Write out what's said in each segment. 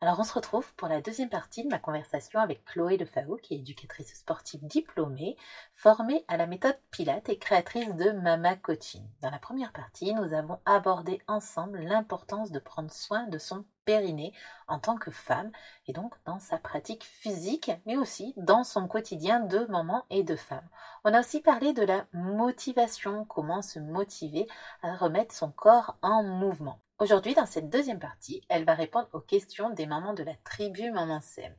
Alors on se retrouve pour la deuxième partie de ma conversation avec Chloé Lefao, qui est éducatrice sportive diplômée, formée à la méthode Pilate et créatrice de Mama Coaching. Dans la première partie, nous avons abordé ensemble l'importance de prendre soin de son périnée en tant que femme, et donc dans sa pratique physique, mais aussi dans son quotidien de maman et de femme. On a aussi parlé de la motivation, comment se motiver à remettre son corps en mouvement. Aujourd'hui, dans cette deuxième partie, elle va répondre aux questions des mamans de la tribu Maman Sem.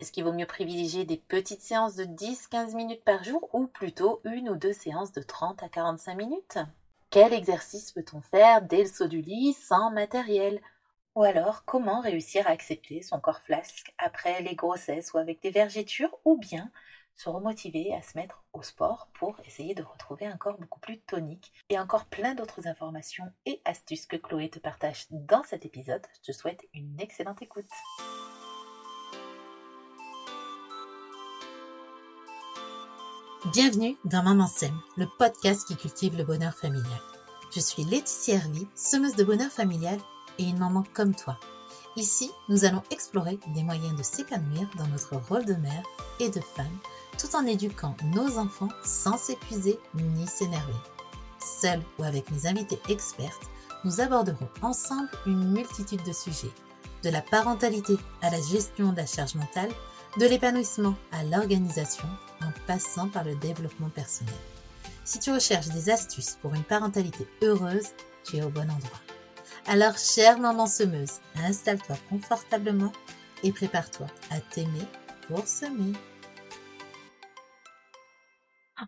Est-ce qu'il vaut mieux privilégier des petites séances de 10-15 minutes par jour ou plutôt une ou deux séances de 30 à 45 minutes? Quel exercice peut-on faire dès le saut du lit sans matériel? Ou alors, comment réussir à accepter son corps flasque après les grossesses ou avec des vergetures ou bien se remotiver à se mettre au sport pour essayer de retrouver un corps beaucoup plus tonique et encore plein d'autres informations et astuces que Chloé te partage dans cet épisode. Je te souhaite une excellente écoute. Bienvenue dans Maman Sème, le podcast qui cultive le bonheur familial. Je suis Laetitia Hervy, semeuse de bonheur familial et une maman comme toi. Ici, nous allons explorer des moyens de s'épanouir dans notre rôle de mère et de femme tout en éduquant nos enfants sans s'épuiser ni s'énerver. Seul ou avec mes invités expertes, nous aborderons ensemble une multitude de sujets, de la parentalité à la gestion de la charge mentale, de l'épanouissement à l'organisation, en passant par le développement personnel. Si tu recherches des astuces pour une parentalité heureuse, tu es au bon endroit. Alors, chère maman semeuse, installe-toi confortablement et prépare-toi à t'aimer pour semer.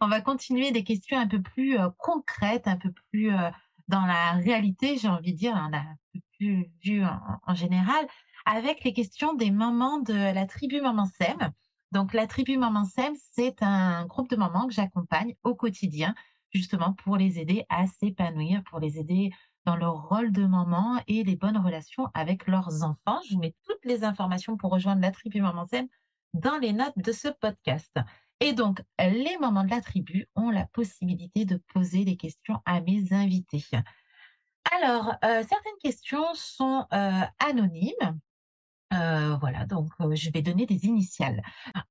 On va continuer des questions un peu plus euh, concrètes, un peu plus euh, dans la réalité, j'ai envie de dire, on a un peu plus vu en, général, avec les questions des mamans de la tribu Maman Sem. Donc, la tribu Maman Sem, c'est un groupe de mamans que j'accompagne au quotidien, justement pour les aider à s'épanouir, pour les aider dans leur rôle de maman et les bonnes relations avec leurs enfants. Je vous mets toutes les informations pour rejoindre la tribu Maman Sem dans les notes de ce podcast. Et donc, les mamans de la tribu ont la possibilité de poser des questions à mes invités. Alors, euh, certaines questions sont euh, anonymes. Euh, voilà, donc je vais donner des initiales.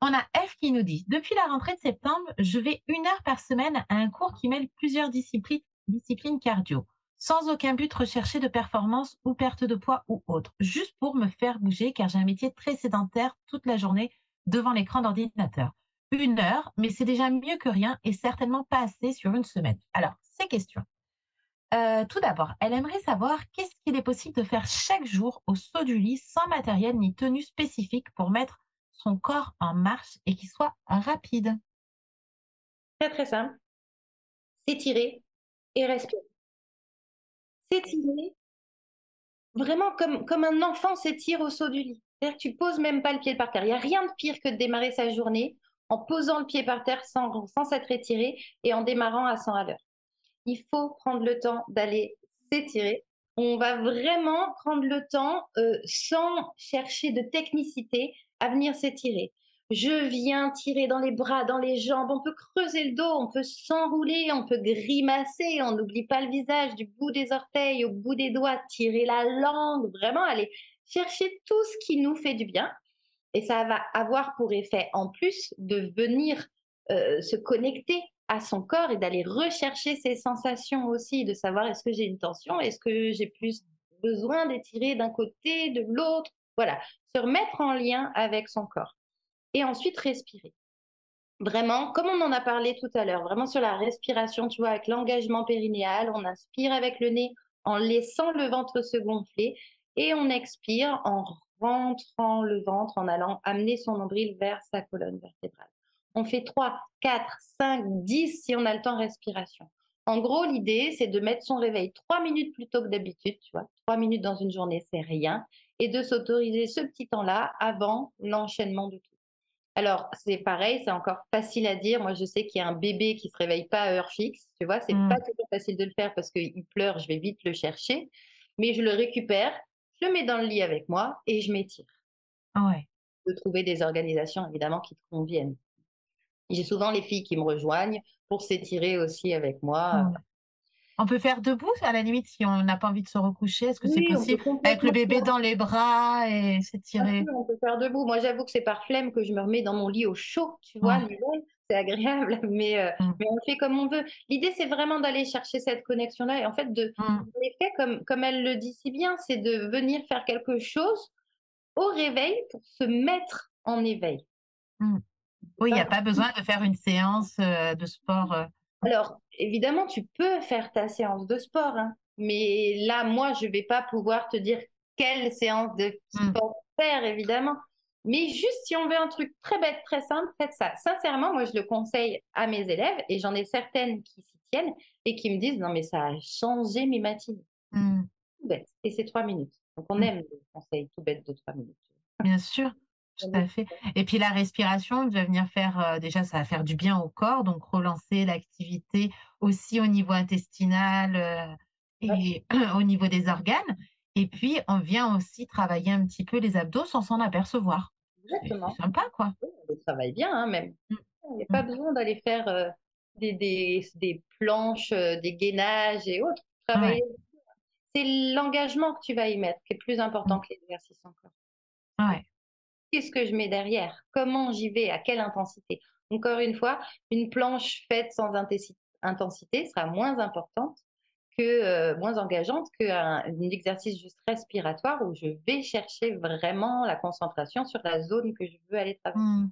On a F qui nous dit Depuis la rentrée de septembre, je vais une heure par semaine à un cours qui mêle plusieurs disciplines, disciplines cardio, sans aucun but recherché de performance ou perte de poids ou autre, juste pour me faire bouger car j'ai un métier très sédentaire toute la journée devant l'écran d'ordinateur une heure, mais c'est déjà mieux que rien et certainement pas assez sur une semaine. Alors, ces questions. Euh, tout d'abord, elle aimerait savoir qu'est-ce qu'il est possible de faire chaque jour au saut du lit sans matériel ni tenue spécifique pour mettre son corps en marche et qu'il soit rapide? Très très simple. S'étirer et respirer. S'étirer vraiment comme, comme un enfant s'étire au saut du lit. C'est-à-dire que tu poses même pas le pied par terre. Il n'y a rien de pire que de démarrer sa journée en posant le pied par terre sans, sans s'être étiré et en démarrant à 100 à l'heure. Il faut prendre le temps d'aller s'étirer. On va vraiment prendre le temps euh, sans chercher de technicité à venir s'étirer. Je viens tirer dans les bras, dans les jambes, on peut creuser le dos, on peut s'enrouler, on peut grimacer, on n'oublie pas le visage du bout des orteils au bout des doigts, tirer la langue, vraiment aller chercher tout ce qui nous fait du bien. Et ça va avoir pour effet, en plus, de venir euh, se connecter à son corps et d'aller rechercher ses sensations aussi, de savoir est-ce que j'ai une tension, est-ce que j'ai plus besoin d'étirer d'un côté, de l'autre. Voilà, se remettre en lien avec son corps. Et ensuite, respirer. Vraiment, comme on en a parlé tout à l'heure, vraiment sur la respiration, tu vois, avec l'engagement périnéal, on inspire avec le nez en laissant le ventre se gonfler et on expire en rentrant le ventre, en allant amener son nombril vers sa colonne vertébrale. On fait 3, 4, 5, 10 si on a le temps respiration. En gros, l'idée, c'est de mettre son réveil 3 minutes plus tôt que d'habitude, tu vois. 3 minutes dans une journée, c'est rien. Et de s'autoriser ce petit temps-là avant l'enchaînement de. Alors, c'est pareil, c'est encore facile à dire. Moi, je sais qu'il y a un bébé qui se réveille pas à heure fixe. Tu vois, c'est mmh. pas toujours facile de le faire parce qu'il pleure, je vais vite le chercher. Mais je le récupère je le mets dans le lit avec moi et je m'étire. Ah ouais. De trouver des organisations évidemment qui te conviennent. J'ai souvent les filles qui me rejoignent pour s'étirer aussi avec moi. On peut faire debout, à la limite, si on n'a pas envie de se recoucher. Est-ce que c'est Oui, possible? Avec le bébé dans les bras et s'étirer? sûr, on peut faire debout. Moi, j'avoue que c'est par flemme que je me remets dans mon lit au chaud, tu vois, Ouais. c'est agréable, mais, heu, Mmh. mais on fait comme on veut. L'idée, c'est vraiment d'aller chercher cette connexion-là et en fait de effet, comme comme elle le dit si bien, c'est de venir faire quelque chose au réveil pour se mettre en éveil. C'est Oui, il y pas a pas besoin de faire une séance, heu, de sport, heu alors évidemment, tu peux faire ta séance de sport, hein, mais là, moi, je vais pas pouvoir te dire quelle séance de Mmh. sport faire évidemment. Mais juste si on veut un truc très bête, très simple, faites ça. Sincèrement, moi, je le conseille à mes élèves et j'en ai certaines qui s'y tiennent et qui me disent: «Non mais ça a changé mes matinées». Mmh. Tout bête et c'est 3 minutes. Donc on Mmh. aime les conseils tout bêtes de 3 minutes. Bien sûr, tout à fait et puis la respiration va venir faire, heu, déjà ça va faire du bien au corps, donc relancer l'activité aussi au niveau intestinal, Ouais. et au niveau des organes et puis on vient aussi travailler un petit peu les abdos sans s'en apercevoir. C'est c'est Exactement. sympa, quoi. Oui, on le travaille bien, hein, même. Mmh. Il n'y a pas Mmh. besoin d'aller faire, heu, des des des planches, des gainages et autres. Ouais. C'est l'engagement que tu vas y mettre qui est plus important Mmh. que l'exercice encore. Ouais. Qu'est-ce que je mets derrière? Comment j'y vais? À quelle intensité? Encore une fois, une planche faite sans intensité sera moins importante que, heu, moins engageante qu'un un exercice juste respiratoire où je vais chercher vraiment la concentration sur la zone que je veux aller travailler.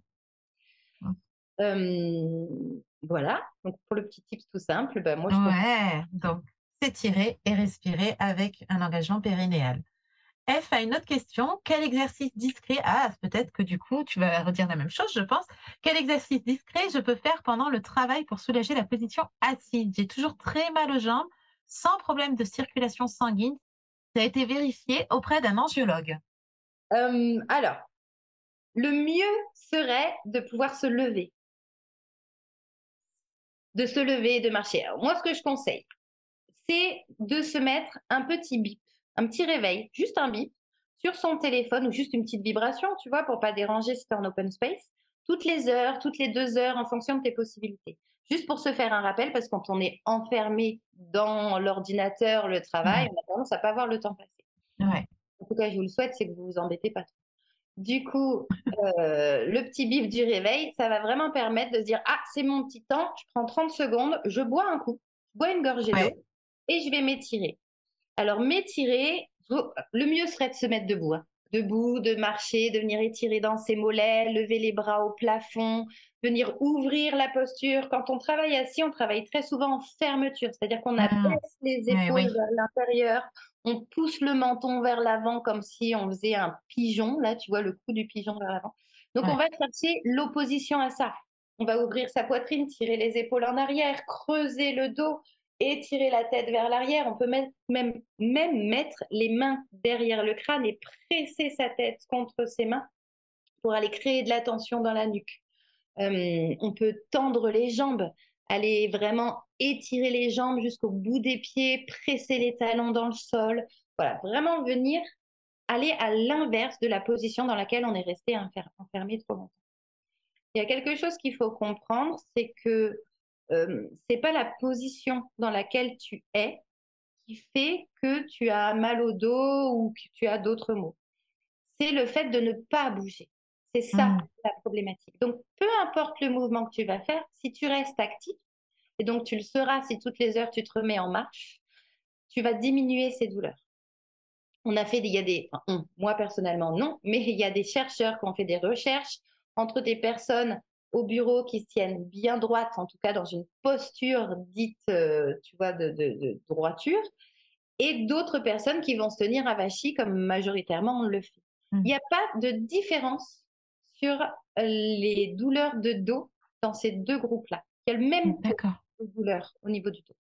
Mmh. Mmh. Voilà, donc pour le petit tips tout simple, bah, moi je donc s'étirer et respirer avec un engagement périnéal. F a une autre question. Quel exercice discret ah, peut-être que du coup, tu vas redire la même chose, je pense. Quel exercice discret je peux faire pendant le travail pour soulager la position assise? J'ai toujours très mal aux jambes, sans problème de circulation sanguine. Ça a été vérifié auprès d'un angiologue. Alors, le mieux serait de pouvoir se lever. De se lever, de marcher. Alors moi, ce que je conseille, c'est de se mettre un petit bip, un petit réveil, juste un bip sur son téléphone ou juste une petite vibration, tu vois, pour pas déranger si tu es en open space, toutes les heures, toutes les 2 heures en fonction de tes possibilités. Juste pour se faire un rappel parce que quand on est enfermé dans l'ordinateur, le travail, Ouais. on a tendance à pas voir le temps passer. Ouais. En tout cas, je vous le souhaite, c'est que vous vous embêtez pas trop. Du coup, heu, le petit bip du réveil, ça va vraiment permettre de se dire: «Ah, c'est mon petit temps, je prends 30 secondes, je bois un coup, je bois une gorgée d'eau et je vais m'étirer». Alors m'étirer, le mieux serait de se mettre debout, hein. Debout, de marcher, de venir étirer dans ses mollets, lever les bras au plafond, venir ouvrir la posture. Quand on travaille assis, on travaille très souvent en fermeture, c'est-à-dire qu'on Mmh. abaisse les épaules oui. vers l'intérieur, on pousse le menton vers l'avant comme si on faisait un pigeon, là, tu vois le cou du pigeon vers l'avant. Donc on va chercher l'opposition à ça. On va ouvrir sa poitrine, tirer les épaules en arrière, creuser le dos, étirer la tête vers l'arrière. On peut même même mettre les mains derrière le crâne et presser sa tête contre ses mains pour aller créer de la tension dans la nuque. Hem, on peut tendre les jambes, aller vraiment étirer les jambes jusqu'au bout des pieds, presser les talons dans le sol. Voilà, vraiment venir aller à l'inverse de la position dans laquelle on est resté enfer enfermé trop longtemps. Il y a quelque chose qu'il faut comprendre, c'est que, hem, c'est pas la position dans laquelle tu es qui fait que tu as mal au dos ou que tu as d'autres maux. C'est le fait de ne pas bouger. C'est ça Mmh. la problématique. Donc peu importe le mouvement que tu vas faire, si tu restes actif et donc tu le seras si toutes les heures tu te remets en marche, tu vas diminuer ces douleurs. On a fait des il y a des enfin on, moi personnellement non, mais il y a des chercheurs qui ont fait des recherches entre des personnes au bureau qui se tiennent bien droites, en tout cas dans une posture dite, heu, tu vois, de de de droiture et d'autres personnes qui vont se tenir avachis comme majoritairement on le fait. Il Mmh. n'y a pas de différence sur, heu, les douleurs de dos dans ces 2 groupes-là. Il y a le Mmh, même d'accord. de douleur au niveau du dos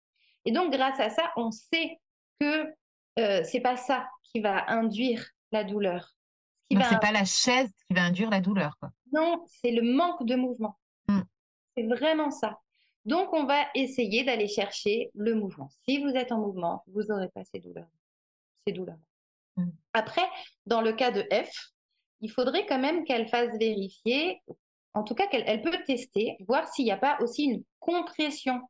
et donc grâce à ça, on sait que, heu, c'est pas ça qui va induire la douleur. Ce c'est pas la chaise qui va induire la douleur, quoi. Non, c'est le manque de mouvement. Mmh. C'est vraiment ça. Donc on va essayer d'aller chercher le mouvement. Si vous êtes en mouvement, vous aurez pas ces douleurs ces douleurs. Mmh. Après, dans le cas de F, il faudrait quand même qu'elle fasse vérifier, en tout cas qu'elle elle peut tester, voir s'il y a pas aussi une compression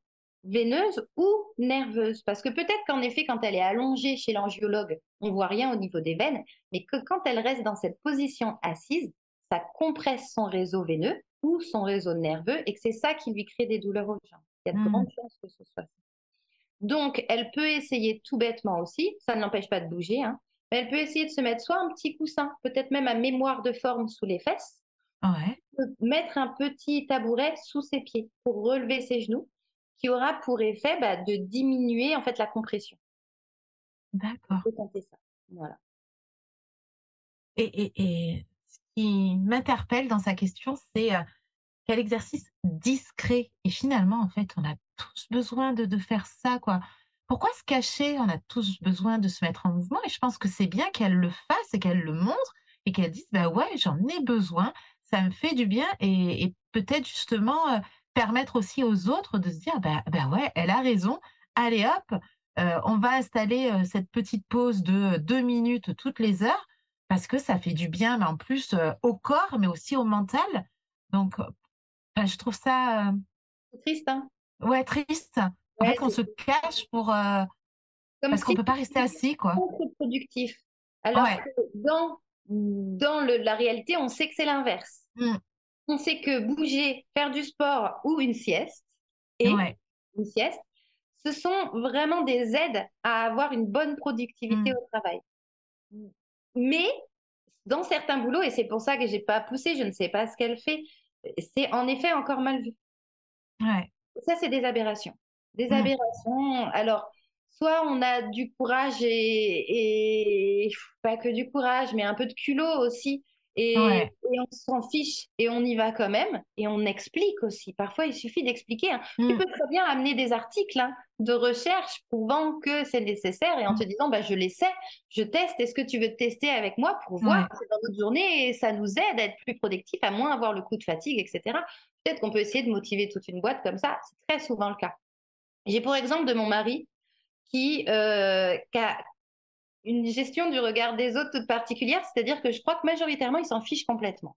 veineuse ou nerveuse. Parce que peut-être qu'en effet, quand elle est allongée chez l'angiologue, on voit rien au niveau des veines, mais que quand elle reste dans cette position assise, ça compresse son réseau veineux ou son réseau nerveux et que c'est ça qui lui crée des douleurs aux jambes. Il y a de grandes mmh. chances que ce soit ça. Donc, elle peut essayer tout bêtement aussi, ça ne l'empêche pas de bouger, hein, mais elle peut essayer de se mettre soit un petit coussin, peut-être même à mémoire de forme sous les fesses, mettre un petit tabouret sous ses pieds pour relever ses genoux, qui aura pour effet bah, de diminuer en fait la compression. D'accord. ça. Voilà. Et, et, qui m'interpelle dans sa question, c'est quel exercice discret. Et finalement, en fait, on a tous besoin de, faire ça, quoi. Pourquoi se cacher? On a tous besoin de se mettre en mouvement. Et je pense que c'est bien qu'elle le fasse et qu'elle le montre et qu'elle dise, bah ouais, j'en ai besoin, ça me fait du bien. Et, peut-être justement permettre aussi aux autres de se dire, bah, bah ouais, elle a raison. Allez hop, on va installer cette petite pause de deux minutes toutes les heures parce que ça fait du bien, mais en plus au corps, mais aussi au mental. Donc, je trouve ça. triste, hein Ouais, triste. En fait, on se cache pour. Euh, parce qu'on ne peut pas rester assis, quoi. contre-productif. Alors que dans, dans le, la réalité, on sait que c'est l'inverse. Mmh. On sait que bouger, faire du sport ou une sieste, et une sieste, ce sont vraiment des aides à avoir une bonne productivité mmh. au travail. Mais dans certains boulots, et c'est pour ça que j'ai pas poussé, je ne sais pas ce qu'elle fait, c'est en effet encore mal vu. Ouais. Ça, c'est des aberrations. Des aberrations. Alors, soit on a du courage et, pas que du courage, mais un peu de culot aussi. Et, on s'en fiche et on y va quand même et on explique aussi. Parfois, il suffit d'expliquer. Hein. Tu mmh. peux très bien amener des articles hein, de recherche prouvant que c'est nécessaire et en mmh. te disant bah, Je l'essaie, je teste. Est-ce que tu veux tester avec moi pour voir c'est dans notre journée et ça nous aide à être plus productif, à moins avoir le coup de fatigue, etc. Peut-être qu'on peut essayer de motiver toute une boîte comme ça. C'est très souvent le cas. J'ai pour exemple de mon mari qui, euh, a une gestion du regard des autres toute particulière, c'est-à-dire que je crois que majoritairement, il s'en fiche complètement.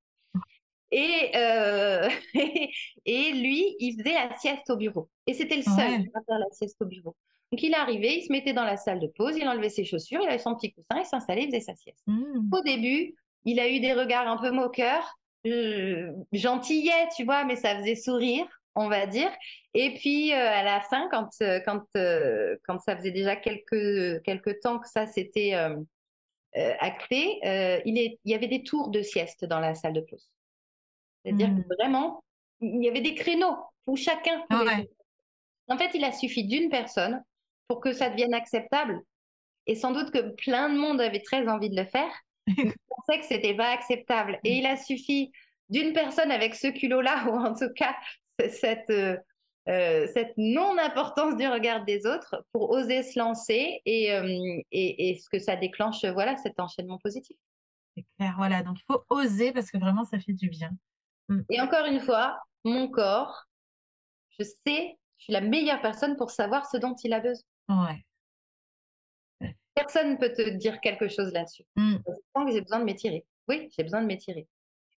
Et, euh, et lui, il faisait la sieste au bureau. Et c'était le seul à faire la sieste au bureau. Donc il est arrivé, il se mettait dans la salle de pause, il enlevait ses chaussures, il avait son petit coussin, il s'installait, il faisait sa sieste. Mmh. Au début, il a eu des regards un peu moqueurs, euh, gentillets, tu vois, mais ça faisait sourire on va dire. Et puis euh, à la fin, quand, euh, quand, euh, quand ça faisait déjà quelques, quelques temps que ça s'était acté, il, est, il y avait des tours de sieste dans la salle de pause. C'est-à-dire que mmh. vraiment, il y avait des créneaux où chacun pouvait. En fait, il a suffi d'une personne pour que ça devienne acceptable. Et sans doute que plein de monde avait très envie de le faire. mais pensait que c'était pas acceptable. Et il a suffi d'une personne avec ce culot-là, ou en tout cas cette, euh, euh, cette non-importance du regard des autres pour oser se lancer et, euh, et, et, ce que ça déclenche, voilà, cet enchaînement positif. C'est clair, voilà. Donc, il faut oser parce que vraiment, ça fait du bien. Mm. Et encore une fois, mon corps, je sais, je suis la meilleure personne pour savoir ce dont il a besoin. Ouais. Personne ne peut te dire quelque chose là-dessus. Mm. Je sens que j'ai besoin de m'étirer. Oui, j'ai besoin de m'étirer.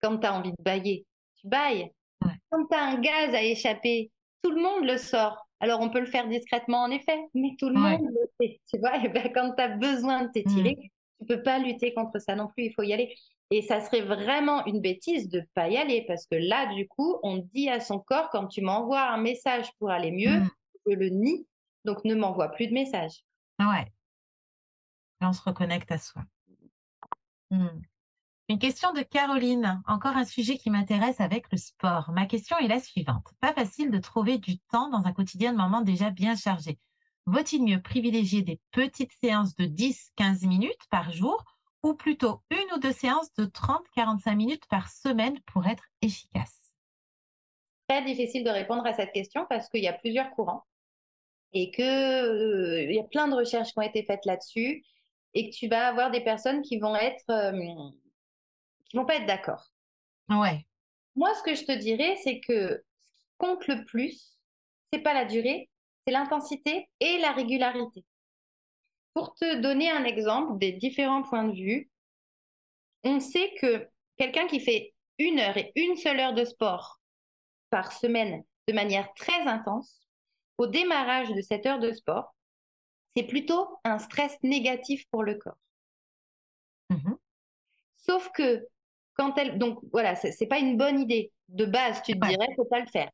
Quand tu as envie de bailler, tu bailles. Quand tu as un gaz à échapper, tout le monde le sort. Alors, on peut le faire discrètement, en effet, mais tout le monde le fait. Tu vois, et ben, quand tu as besoin de t'étirer, mmh. tu peux pas lutter contre ça non plus, il faut y aller. Et ça serait vraiment une bêtise de pas y aller, parce que là, du coup, on dit à son corps, quand tu m'envoies un message pour aller mieux, mmh. je le nie, donc ne m'envoie plus de message. Ouais. Là, on se reconnecte à soi. Mmh. Une question de Caroline, encore un sujet qui m'intéresse avec le sport. Ma question est la suivante. Pas facile de trouver du temps dans un quotidien de moment déjà bien chargé. Vaut-il mieux privilégier des petites séances de 10-15 minutes par jour ou plutôt une ou deux séances de 30-45 minutes par semaine pour être efficace? Très difficile de répondre à cette question parce qu'il y a plusieurs courants et qu'il euh, y a plein de recherches qui ont été faites là-dessus et que tu vas avoir des personnes qui vont être... Euh, qui vont pas être d'accord. Ouais. Moi, ce que je te dirais, c'est que ce qui compte le plus, c'est pas la durée, c'est l'intensité et la régularité. Pour te donner un exemple des différents points de vue, on sait que quelqu'un qui fait une heure et une seule heure de sport par semaine de manière très intense au démarrage de cette heure de sport, c'est plutôt un stress négatif pour le corps. Mmh Sauf que quand elle, donc voilà, c'est pas une bonne idée. De base, tu te dirais dirais, faut pas le faire.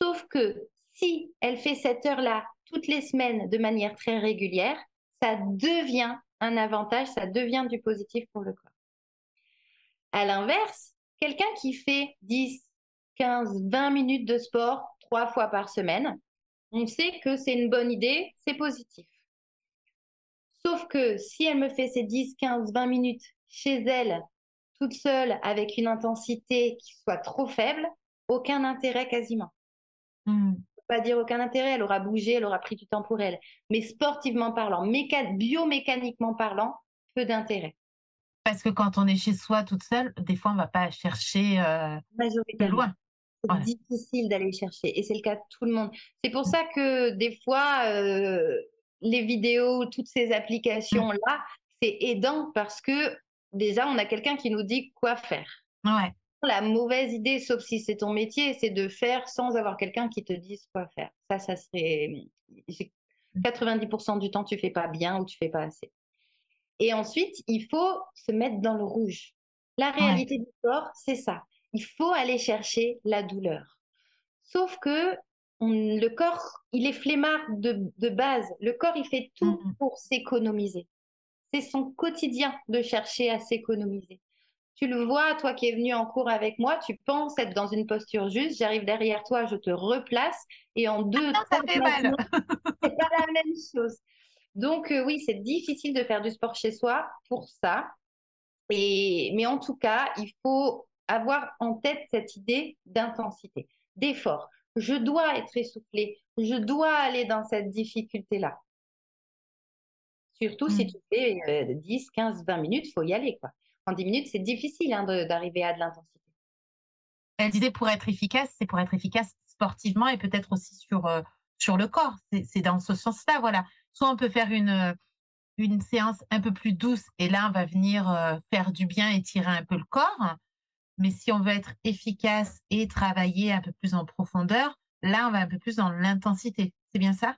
Sauf que si elle fait cette heure-là toutes les semaines de manière très régulière, ça devient un avantage, ça devient du positif pour le corps. À l'inverse, quelqu'un qui fait 10, 15, 20 minutes de sport trois fois par semaine, on sait que c'est une bonne idée, c'est positif. Sauf que si elle me fait ces 10, 15, 20 minutes chez elle, toute seule, avec une intensité qui soit trop faible, aucun intérêt quasiment. Hmm. Pas dire aucun intérêt, elle aura bougé, elle aura pris du temps pour elle. Mais sportivement parlant, biomécaniquement parlant, peu d'intérêt. Parce que quand on est chez soi toute seule, des fois, on ne va pas chercher euh, loin. C'est difficile d'aller chercher. Et c'est le cas de tout le monde. C'est pour ça que des fois, euh, les vidéos, toutes ces applications-là, c'est aidant parce que déjà, on a quelqu'un qui nous dit quoi faire. Ouais. La mauvaise idée, sauf si c'est ton métier, c'est de faire sans avoir quelqu'un qui te dise quoi faire. Ça, ça serait 90% mmh. du temps, tu fais pas bien ou tu fais pas assez. Et ensuite, il faut se mettre dans le rouge. La réalité du corps, c'est ça. Il faut aller chercher la douleur. Sauf que le corps, il est flemmard de, base. Le corps, il fait tout mmh pour s'économiser. C'est son quotidien de chercher à s'économiser. Tu le vois, toi qui es venu en cours avec moi, tu penses être dans une posture juste. J'arrive derrière toi, je te replace et en deux, ah, ça fait mal. c'est pas la même chose. Donc euh, oui, c'est difficile de faire du sport chez soi pour ça. Et, mais en tout cas, il faut avoir en tête cette idée d'intensité, d'effort. Je dois être essoufflé, je dois aller dans cette difficulté-là. Surtout si mmh. tu fais 10, 15, 20 minutes, il faut y aller. Quoi. En 10 minutes, c'est difficile hein, d'arriver à de l'intensité. Elle disait pour être efficace, c'est pour être efficace sportivement et peut-être aussi sur, euh, sur le corps. C'est dans ce sens-là. Voilà. Soit on peut faire une, euh, une séance un peu plus douce et là, on va venir euh, faire du bien et tirer un peu le corps. Mais si on veut être efficace et travailler un peu plus en profondeur, là, on va un peu plus dans l'intensité. C'est bien ça?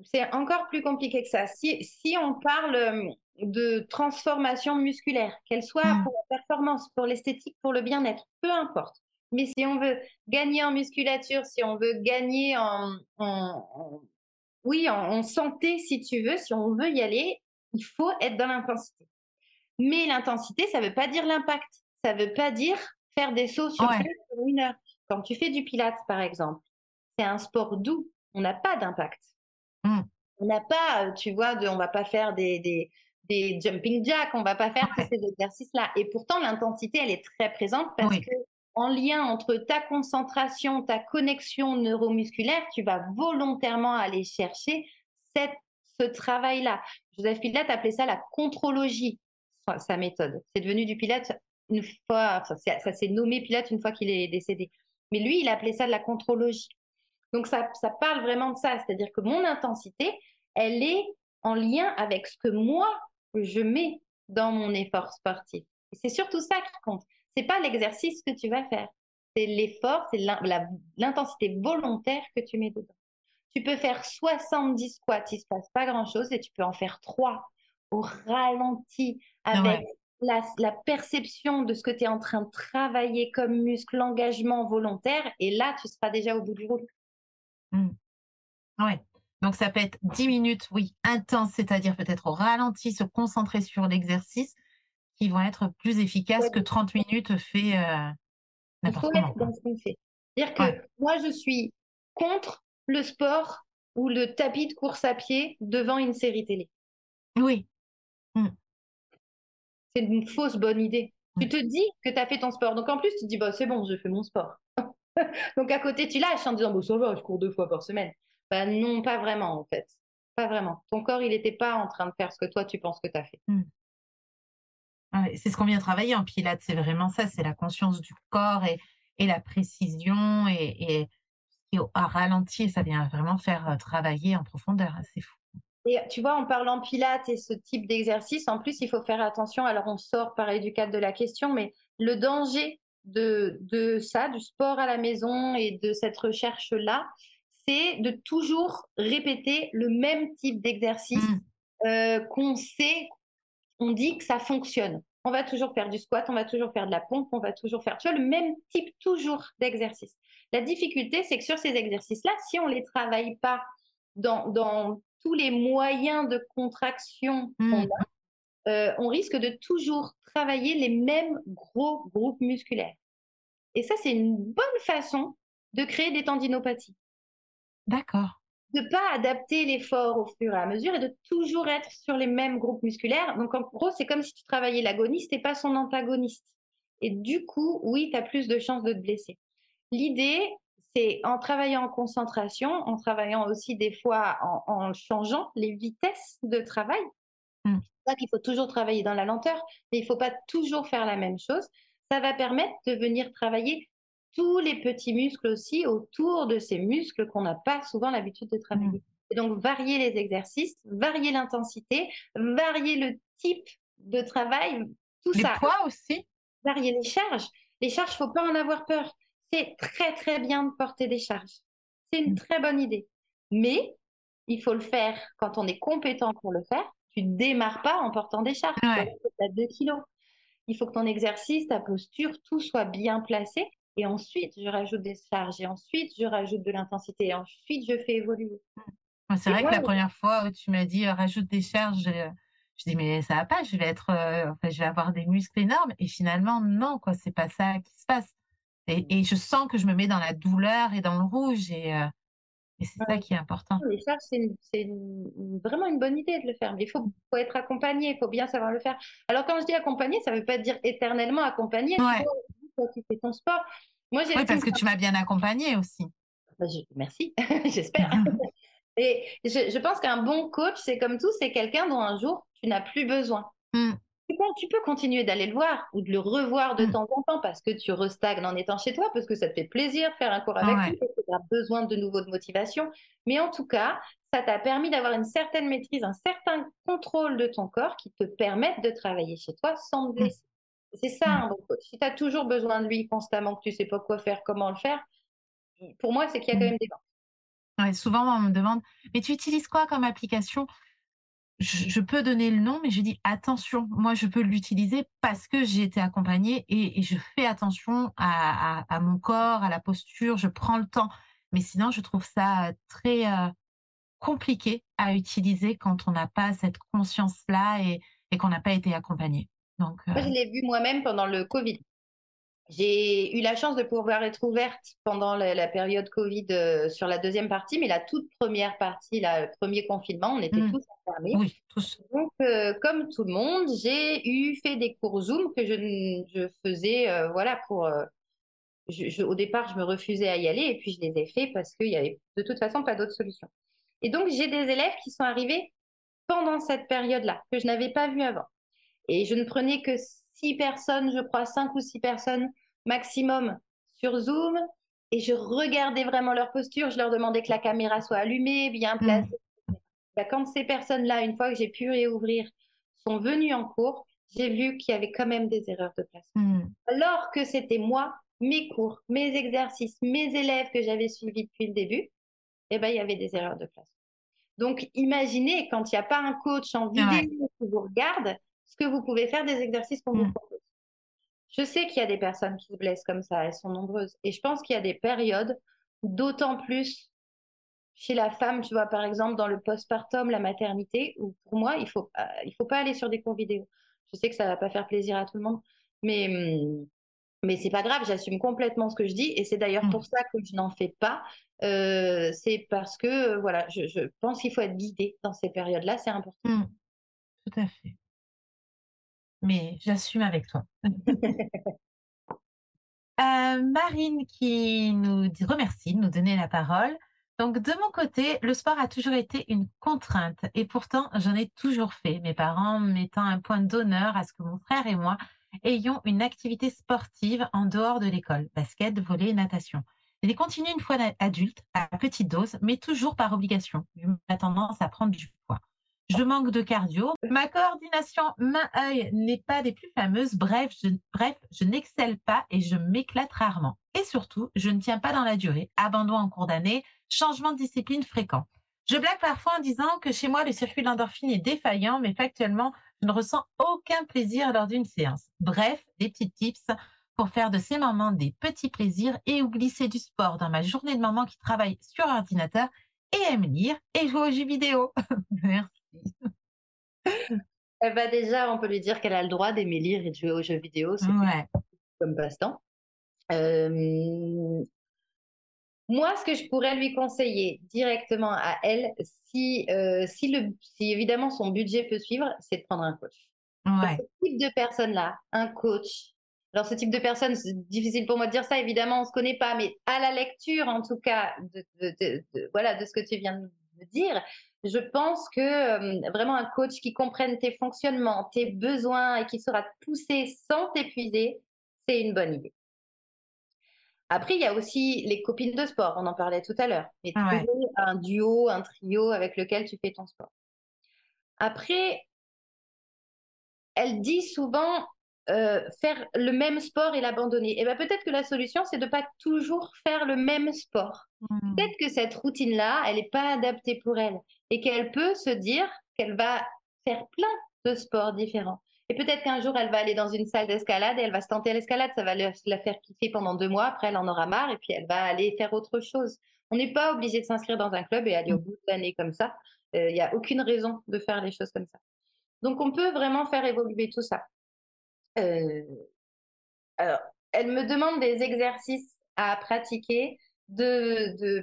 C'est encore plus compliqué que ça. Si, si on parle euh, de transformation musculaire, qu'elle soit mmh. pour la performance, pour l'esthétique, pour le bien-être, peu importe. Mais si on veut gagner en musculature, si on veut gagner en, oui, en, santé, si tu veux, si on veut y aller, il faut être dans l'intensité. Mais l'intensité, ça ne veut pas dire l'impact ça ne veut pas dire faire des sauts sur une heure. Quand tu fais du pilates, par exemple, c'est un sport doux. On n'a pas d'impact. On n'a pas, euh, tu vois, de, on va pas faire des, des, des jumping jacks, on va pas faire tous ces exercices-là. Et pourtant, l'intensité, elle est très présente parce que en lien entre ta concentration, ta connexion neuromusculaire, tu vas volontairement aller chercher cette, ce travail-là. Joseph Pilate appelait ça la contrologie, sa méthode. C'est devenu du Pilate une fois, ça, s'est nommé Pilate une fois qu'il est décédé. Mais lui, il appelait ça de la contrologie. Donc ça, ça parle vraiment de ça, c'est-à-dire que mon intensité, elle est en lien avec ce que moi, je mets dans mon effort sportif. Et c'est surtout ça qui compte. C'est pas l'exercice que tu vas faire, c'est l'effort, c'est l'intensité volontaire que tu mets dedans. Tu peux faire 70 squats, il se passe pas grand-chose, et tu peux en faire 3 au ralenti avec la, perception de ce que tu es en train de travailler comme muscle, l'engagement volontaire, et là, tu seras déjà au bout du route. Mmh. Ouais. Donc, ça peut être 10 minutes, oui, intense, c'est-à-dire peut-être au ralenti, se concentrer sur l'exercice, qui vont être plus efficaces que 30 minutes fait euh, n'importe comment. dans ce qu'on fait. C'est-à-dire que moi, je suis contre le sport ou le tapis de course à pied devant une série télé. Oui. Mmh c'est une fausse bonne idée. Tu te dis que tu as fait ton sport. Donc en plus, tu te dis, bah, c'est bon, je fais mon sport. Donc à côté, tu lâches en disant, bah, ça va, je cours deux fois par semaine. Bah, non, pas vraiment en fait. Pas vraiment. Ton corps, il n'était pas en train de faire ce que toi, tu penses que tu as fait. Mmh. c'est ce qu'on vient travailler en pilates, c'est vraiment ça, c'est la conscience du corps et, et la précision et, et, et à ralenti, ça vient vraiment faire euh, travailler en profondeur, hein, c'est fou. Et tu vois, en parlant pilates et ce type d'exercice, en plus, il faut faire attention. Alors, on sort pareil du cadre de la question, mais le danger de, de ça, du sport à la maison et de cette recherche-là, c'est de toujours répéter le même type d'exercice mmh. qu'on sait, on dit que ça fonctionne. On va toujours faire du squat, on va toujours faire de la pompe, on va toujours faire, tu vois, le même type toujours d'exercice. La difficulté, c'est que sur ces exercices-là, si on ne les travaille pas dans, tous les moyens de contraction qu'on mmh. a, euh, on risque de toujours travailler les mêmes gros groupes musculaires. Et ça, c'est une bonne façon de créer des tendinopathies. D'accord. De ne pas adapter l'effort au fur et à mesure et de toujours être sur les mêmes groupes musculaires. Donc, en gros, c'est comme si tu travaillais l'agoniste et pas son antagoniste. Et du coup, oui, tu as plus de chances de te blesser. L'idée, c'est en travaillant en concentration, en travaillant aussi des fois en, changeant les vitesses de travail. Mmh. Qu'il faut toujours travailler dans la lenteur, mais il ne faut pas toujours faire la même chose. Ça va permettre de venir travailler tous les petits muscles aussi autour de ces muscles qu'on n'a pas souvent l'habitude de travailler. Mmh. Et donc, varier les exercices, varier l'intensité, varier le type de travail, tout ça. Les poids aussi Varier les charges. Les charges, il ne faut pas en avoir peur c'est très très bien de porter des charges. C'est une mmh. très bonne idée. Mais il faut le faire quand on est compétent pour le faire. Tu démarres pas en portant des charges. Ouais. Tu as 2 kilos. Il faut que ton exercice, ta posture, tout soit bien placé. Et ensuite, je rajoute des charges. Et ensuite, je rajoute de l'intensité. Et ensuite, je fais évoluer. C'est vrai que la première fois où tu m'as dit euh, rajoute des charges, je, dis mais ça va pas, je vais être, euh, je vais avoir des muscles énormes. Et finalement, non, quoi, c'est pas ça qui se passe. Et, je sens que je me mets dans la douleur et dans le rouge. Et, euh, c'est ça qui est important. C'est vraiment une bonne idée de le faire. Mais il faut, être accompagné, il faut bien savoir le faire. Alors, quand je dis accompagné, ça ne veut pas dire éternellement accompagné. Ouais. tu fais ton sport. Moi, oui, parce que tu m'as bien accompagné aussi. Bah, merci, j'espère. et je, je, pense qu'un bon coach, c'est comme tout, c'est quelqu'un dont un jour, tu n'as plus besoin. Tu peux continuer d'aller le voir ou de le revoir de mmh. temps en temps parce que tu restagnes en étant chez toi, parce que ça te fait plaisir de faire un cours avec lui, parce que tu as besoin de nouveau de motivation. Mais en tout cas, ça t'a permis d'avoir une certaine maîtrise, un certain contrôle de ton corps qui te permettent de travailler chez toi sans te mmh. blesser. C'est ça un bon coach. Si tu as toujours besoin de lui constamment, que tu sais pas quoi faire, comment le faire, pour moi, c'est qu'il y a quand même des Ouais, souvent, on me demande, mais tu utilises quoi comme application? Je, peux donner le nom, mais je dis attention, moi je peux l'utiliser parce que j'ai été accompagnée et, je fais attention à, mon corps, à la posture, je prends le temps. Mais sinon, je trouve ça très euh, compliqué à utiliser quand on n'a pas cette conscience-là et, qu'on n'a pas été accompagné. Donc, je euh l'ai vu moi-même pendant le Covid. J'ai eu la chance de pouvoir être ouverte pendant la, période Covid euh, sur la deuxième partie, mais la toute première partie, le premier confinement, on était mmh. tous enfermés. Oui, tous. Donc, euh, comme tout le monde, j'ai eu fait des cours Zoom que je, je faisais, euh, voilà, pour. Je, au départ, je me refusais à y aller et puis je les ai faits parce qu'il y avait de toute façon pas d'autre solution. Et donc, j'ai des élèves qui sont arrivés pendant cette période-là, que je n'avais pas vu avant. Et je ne prenais que six personnes, je crois, cinq ou six personnes maximum sur Zoom. Et je regardais vraiment leur posture. Je leur demandais que la caméra soit allumée, bien mmh. placée. Bah, quand ces personnes-là, une fois que j'ai pu réouvrir, sont venues en cours, j'ai vu qu'il y avait quand même des erreurs de place. Mmh. Alors que c'était moi, mes cours, mes exercices, mes élèves que j'avais suivis depuis le début, eh ben, il y avait des erreurs de place. Donc, imaginez quand il n'y a pas un coach en vidéo qui vous regarde, ce que vous pouvez faire des exercices qu'on vous mmh. propose. Je sais qu'il y a des personnes qui se blessent comme ça, elles sont nombreuses. Et je pense qu'il y a des périodes, d'autant plus chez la femme, tu vois, par exemple, dans le postpartum, la maternité, où pour moi, il ne faut, il faut pas aller sur des cours vidéo. Je sais que ça ne va pas faire plaisir à tout le monde, mais, mmh, mais c'est pas grave, j'assume complètement ce que je dis. Et c'est d'ailleurs mmh. pour ça que je n'en fais pas. Euh, c'est parce que, voilà, je, pense qu'il faut être guidé dans ces périodes-là, c'est important. Tout à fait mais j'assume avec toi. Euh, Marine qui nous dit, remercie de nous donner la parole. Donc, de mon côté, le sport a toujours été une contrainte et pourtant, j'en ai toujours fait, mes parents mettant un point d'honneur à ce que mon frère et moi ayons une activité sportive en dehors de l'école, basket, volley, natation. J'ai continué une fois adulte, à petite dose, mais toujours par obligation. J'ai tendance à prendre du poids. Je manque de cardio. Ma coordination main-œil n'est pas des plus fameuses. Bref, je, bref, je n'excelle pas et je m'éclate rarement. Et surtout, je ne tiens pas dans la durée. Abandon en cours d'année, changement de discipline fréquent. Je blague parfois en disant que chez moi, le circuit d'endorphine est défaillant, mais factuellement, je ne ressens aucun plaisir lors d'une séance. Bref, des petits tips pour faire de ces moments des petits plaisirs et ou glisser du sport dans ma journée de maman qui travaille sur ordinateur et aime lire et jouer aux jeux vidéo. Merci. Eh ben déjà, on peut lui dire qu'elle a le droit d'aimer lire et de jouer aux jeux vidéo, c'est comme passe-temps. Euh, moi, ce que je pourrais lui conseiller directement à elle, si, euh, si, le, si évidemment son budget peut suivre, c'est de prendre un coach. Ouais. Ce type de personne-là, un coach. Alors, ce type de personne, c'est difficile pour moi de dire ça, évidemment, on ne se connaît pas, mais à la lecture, en tout cas, de, de, de, voilà, de ce que tu viens de me dire, je pense que euh, vraiment un coach qui comprenne tes fonctionnements, tes besoins et qui saura te pousser sans t'épuiser, c'est une bonne idée. Après, il y a aussi les copines de sport, on en parlait tout à l'heure. Mais Ouais. un duo, un trio avec lequel tu fais ton sport. Après, elle dit souvent euh, faire le même sport et l'abandonner. Et bien peut-être que la solution, c'est de ne pas toujours faire le même sport. Mmh. Peut-être que cette routine-là, elle n'est pas adaptée pour elle et qu'elle peut se dire qu'elle va faire plein de sports différents. Et peut-être qu'un jour, elle va aller dans une salle d'escalade et elle va se tenter à l'escalade. Ça va la faire kiffer pendant deux mois. Après, elle en aura marre et puis elle va aller faire autre chose. On n'est pas obligé de s'inscrire dans un club et aller au bout de l'année comme ça. Il euh, n'y a aucune raison de faire les choses comme ça. Donc, on peut vraiment faire évoluer tout ça. Euh, alors, elle me demande des exercices à pratiquer. De, euh,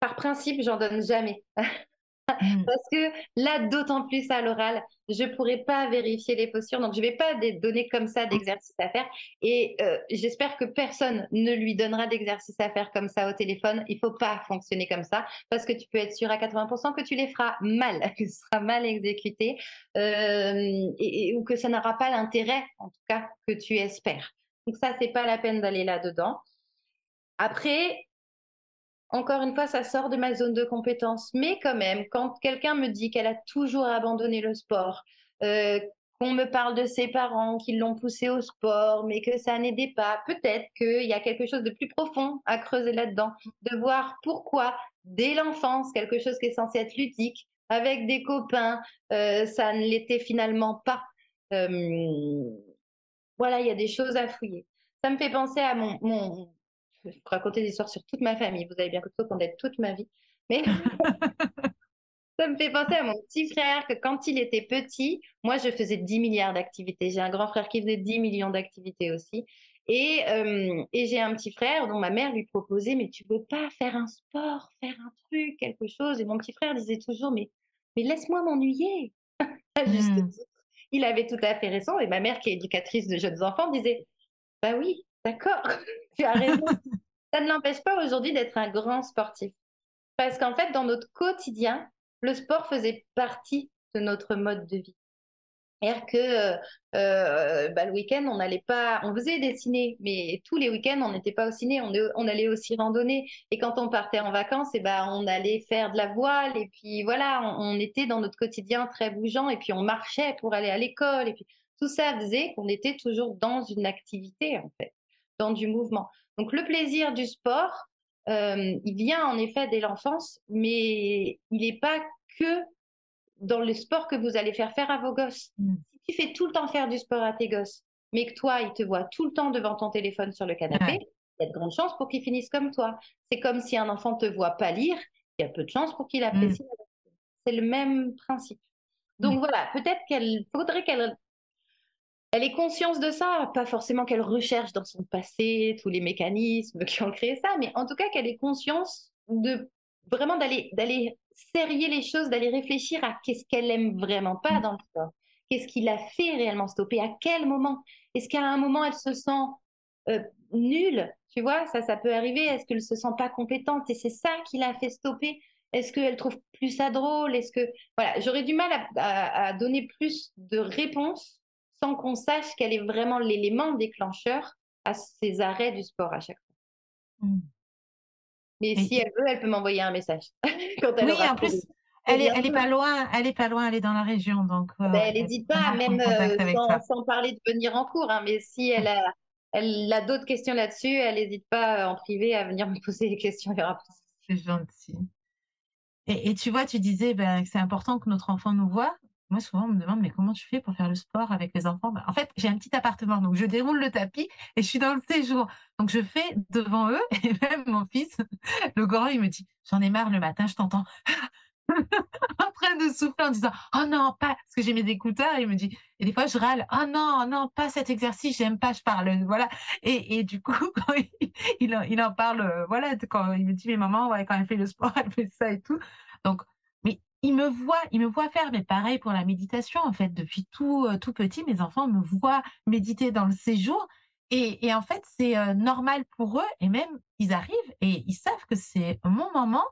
par principe, j'en donne jamais. Mmh. Parce que là, d'autant plus à l'oral, je ne pourrais pas vérifier les postures. Donc, je ne vais pas donner comme ça d'exercices à faire. Et euh, j'espère que personne ne lui donnera d'exercices à faire comme ça au téléphone. Il ne faut pas fonctionner comme ça parce que tu peux être sûr à 80% que tu les feras mal, que ce sera mal exécuté euh, ou que ça n'aura pas l'intérêt, en tout cas, que tu espères. Donc, ça, c'est pas la peine d'aller là-dedans. Après, encore une fois, ça sort de ma zone de compétence. Mais quand même, quand quelqu'un me dit qu'elle a toujours abandonné le sport, euh, qu'on me parle de ses parents qui l'ont poussé au sport, mais que ça n'aidait pas, peut-être qu'il y a quelque chose de plus profond à creuser là-dedans, de voir pourquoi, dès l'enfance, quelque chose qui est censé être ludique, avec des copains, euh, ça ne l'était finalement pas. Euh, voilà, il y a des choses à fouiller. Ça me fait penser à mon, je peux raconter des histoires sur toute ma famille. Vous avez bien compris qu'on est toute ma vie. Mais ça me fait penser à mon petit frère que quand il était petit, moi, je faisais 10 milliards d'activités. J'ai un grand frère qui faisait 10 millions d'activités aussi. Et, euh, et j'ai un petit frère dont ma mère lui proposait, mais tu veux pas faire un sport, faire un truc, quelque chose? Et mon petit frère disait toujours, mais, mais laisse-moi m'ennuyer. Mmh. Il avait tout à fait raison. Et ma mère, qui est éducatrice de jeunes enfants, disait, bah oui, d'accord, tu as raison. ça ne l'empêche pas aujourd'hui d'être un grand sportif. Parce qu'en fait, dans notre quotidien, le sport faisait partie de notre mode de vie. C'est-à-dire que euh, euh, bah, le week-end, on n'allait pas, on faisait des ciné, mais tous les week-ends, on n'était pas au ciné, on, allait aussi randonner. Et quand on partait en vacances, et eh ben, on allait faire de la voile. Et puis voilà, on, on, était dans notre quotidien très bougeant. Et puis on marchait pour aller à l'école. Et puis tout ça faisait qu'on était toujours dans une activité, en fait, dans du mouvement. Donc le plaisir du sport, euh, il vient en effet dès l'enfance, mais il n'est pas que dans le sport que vous allez faire faire à vos gosses. Mmh. Si tu fais tout le temps faire du sport à tes gosses, mais que toi, ils te voient tout le temps devant ton téléphone sur le canapé, il y a de grandes chances pour qu'ils finissent comme toi. C'est comme si un enfant te voit pas lire, il y a peu de chances pour qu'il mmh. apprécie. C'est le même principe. Donc mmh. voilà, peut-être qu'il faudrait qu'elle elle est consciente de ça, pas forcément qu'elle recherche dans son passé tous les mécanismes qui ont créé ça, mais en tout cas qu'elle ait conscience de vraiment d'aller d'aller serrer les choses, d'aller réfléchir à qu'est-ce qu'elle aime vraiment pas dans le sport, qu'est-ce qui l'a fait réellement stopper, à quel moment, est-ce qu'à un moment elle se sent euh, nulle, tu vois, ça ça peut arriver, est-ce qu'elle se sent pas compétente? Et c'est ça qui l'a fait stopper, est-ce qu'elle trouve plus ça drôle, est-ce que voilà, j'aurais du mal à donner plus de réponses sans qu'on sache quel est vraiment l'élément déclencheur à ces arrêts du sport à chaque fois. Mmh. Mais si elle veut, elle peut m'envoyer un message. oui, en plus, elle est, elle est pas loin, elle est pas loin, elle est dans la région, donc. Ben, elle n'hésite pas, même sans, sans, parler de venir en cours, hein, mais si elle a, elle a d'autres questions là-dessus, elle n'hésite pas en privé à venir me poser des questions. C'est gentil. Et, et, tu vois, tu disais ben, que c'est important que notre enfant nous voit. Moi, souvent, on me demande, mais comment tu fais pour faire le sport avec les enfants? Ben, En fait, j'ai un petit appartement, donc je déroule le tapis et je suis dans le séjour. Donc, je fais devant eux, et même mon fils, le grand, il me dit, j'en ai marre le matin, je t'entends en train de souffler en disant, oh non, pas, parce que j'ai mes écouteurs, il me dit, et des fois, je râle, oh non, non, pas cet exercice, j'aime pas, je parle, voilà. Et, et du coup, quand il, il, en, parle, euh, voilà, quand il me dit, mais maman, ouais, quand elle fait le sport, elle fait ça et tout. Donc, il me voit, il me voit faire, mais pareil pour la méditation, en fait, depuis tout, euh, tout petit, mes enfants me voient méditer dans le séjour. Et, en fait, c'est euh, normal pour eux, et même ils arrivent et ils savent que c'est mon moment,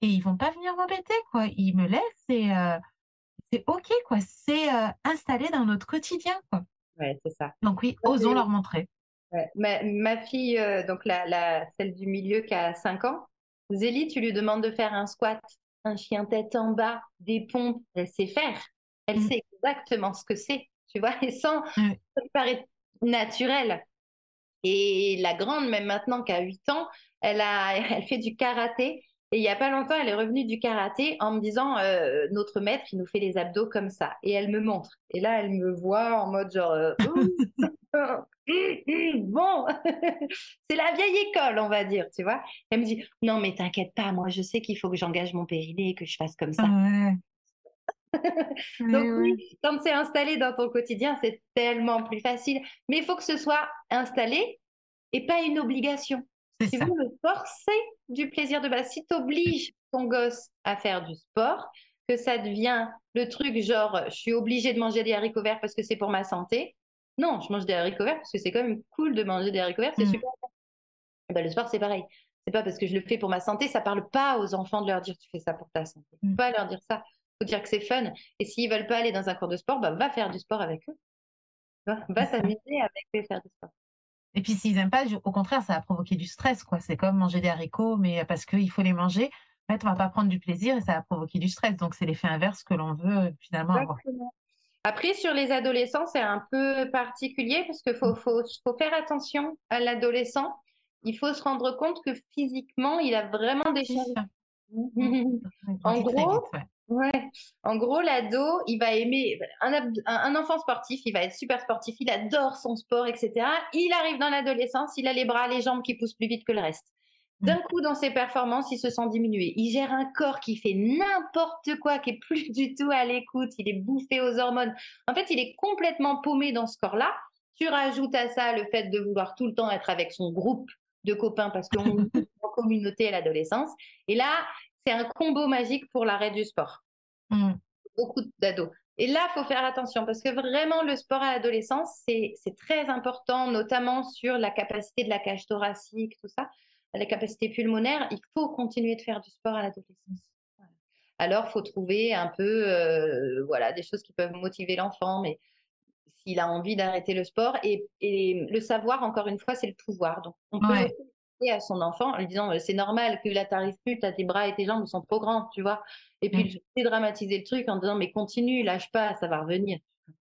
et ils vont pas venir m'embêter, quoi. Ils me laissent et euh, c'est OK, quoi. C'est installé dans notre quotidien, quoi. Ouais, c'est ça. Donc oui, osons leur montrer. Ma, ma, fille, donc la, la, celle du milieu qui a 5 ans, Zélie, tu lui demandes de faire un squat un chien tête en bas, des pompes, elle sait faire. Elle mm. sait exactement ce que c'est, tu vois, et sans, ça paraît naturel. Et la grande, même maintenant qu'à 8 ans, elle, a, elle fait du karaté. Et il n'y a pas longtemps, elle est revenue du karaté en me disant euh, Notre maître, il nous fait les abdos comme ça. Et elle me montre. Et là, elle me voit en mode genre euh, Bon, c'est la vieille école, on va dire, tu vois. Elle me dit Non, mais t'inquiète pas, moi, je sais qu'il faut que j'engage mon périnée et que je fasse comme ça. Donc, oui, quand c'est installé dans ton quotidien, c'est tellement plus facile. Mais il faut que ce soit installé et pas une obligation. Si vous le forcez du plaisir de base, si tu obliges ton gosse à faire du sport, que ça devient le truc genre je suis obligée de manger des haricots verts parce que c'est pour ma santé. Non, je mange des haricots verts parce que c'est quand même cool de manger des haricots verts, c'est mm. super. Ben, le sport, c'est pareil. C'est pas parce que je le fais pour ma santé, ça parle pas aux enfants de leur dire tu fais ça pour ta santé. Faut mm. pas leur dire ça. Faut dire que c'est fun. Et s'ils veulent pas aller dans un cours de sport, bah, va faire du sport avec eux. Va s'amuser avec eux faire du sport. Et puis s'ils n'aiment pas, au contraire, ça va provoquer du stress, quoi. C'est comme manger des haricots, mais parce qu'il faut les manger. En fait, on va pas prendre du plaisir et ça va provoquer du stress. Donc c'est l'effet inverse que l'on veut finalement avoir. Après, sur les adolescents, c'est un peu particulier parce qu'il faut, faut, faut, faire attention à l'adolescent. Il faut se rendre compte que physiquement, il a vraiment des choses. en gros, Ouais. En gros, l'ado, il va aimer un, un, enfant sportif, il va être super sportif, il adore son sport, etc. Il arrive dans l'adolescence, il a les bras, les jambes qui poussent plus vite que le reste. D'un coup, dans ses performances, il se sent diminué. Il gère un corps qui fait n'importe quoi, qui est plus du tout à l'écoute. Il est bouffé aux hormones. En fait, il est complètement paumé dans ce corps-là. Tu rajoutes à ça le fait de vouloir tout le temps être avec son groupe de copains parce qu'on est en communauté à l'adolescence. Et là, c'est un combo magique pour l'arrêt du sport. Mmh. Beaucoup d'ados. Et là, il faut faire attention parce que vraiment, le sport à l'adolescence, c'est très important, notamment sur la capacité de la cage thoracique, tout ça, la capacité pulmonaire. Il faut continuer de faire du sport à l'adolescence. Alors, il faut trouver un peu euh, voilà, des choses qui peuvent motiver l'enfant, mais s'il a envie d'arrêter le sport, et, le savoir, encore une fois, c'est le pouvoir. Donc, on peut à son enfant en lui disant c'est normal que là t'arrives plus, as tes bras et tes jambes sont trop grands, tu vois. Et puis mmh. je dramatiser le truc en disant mais continue, lâche pas, ça va revenir.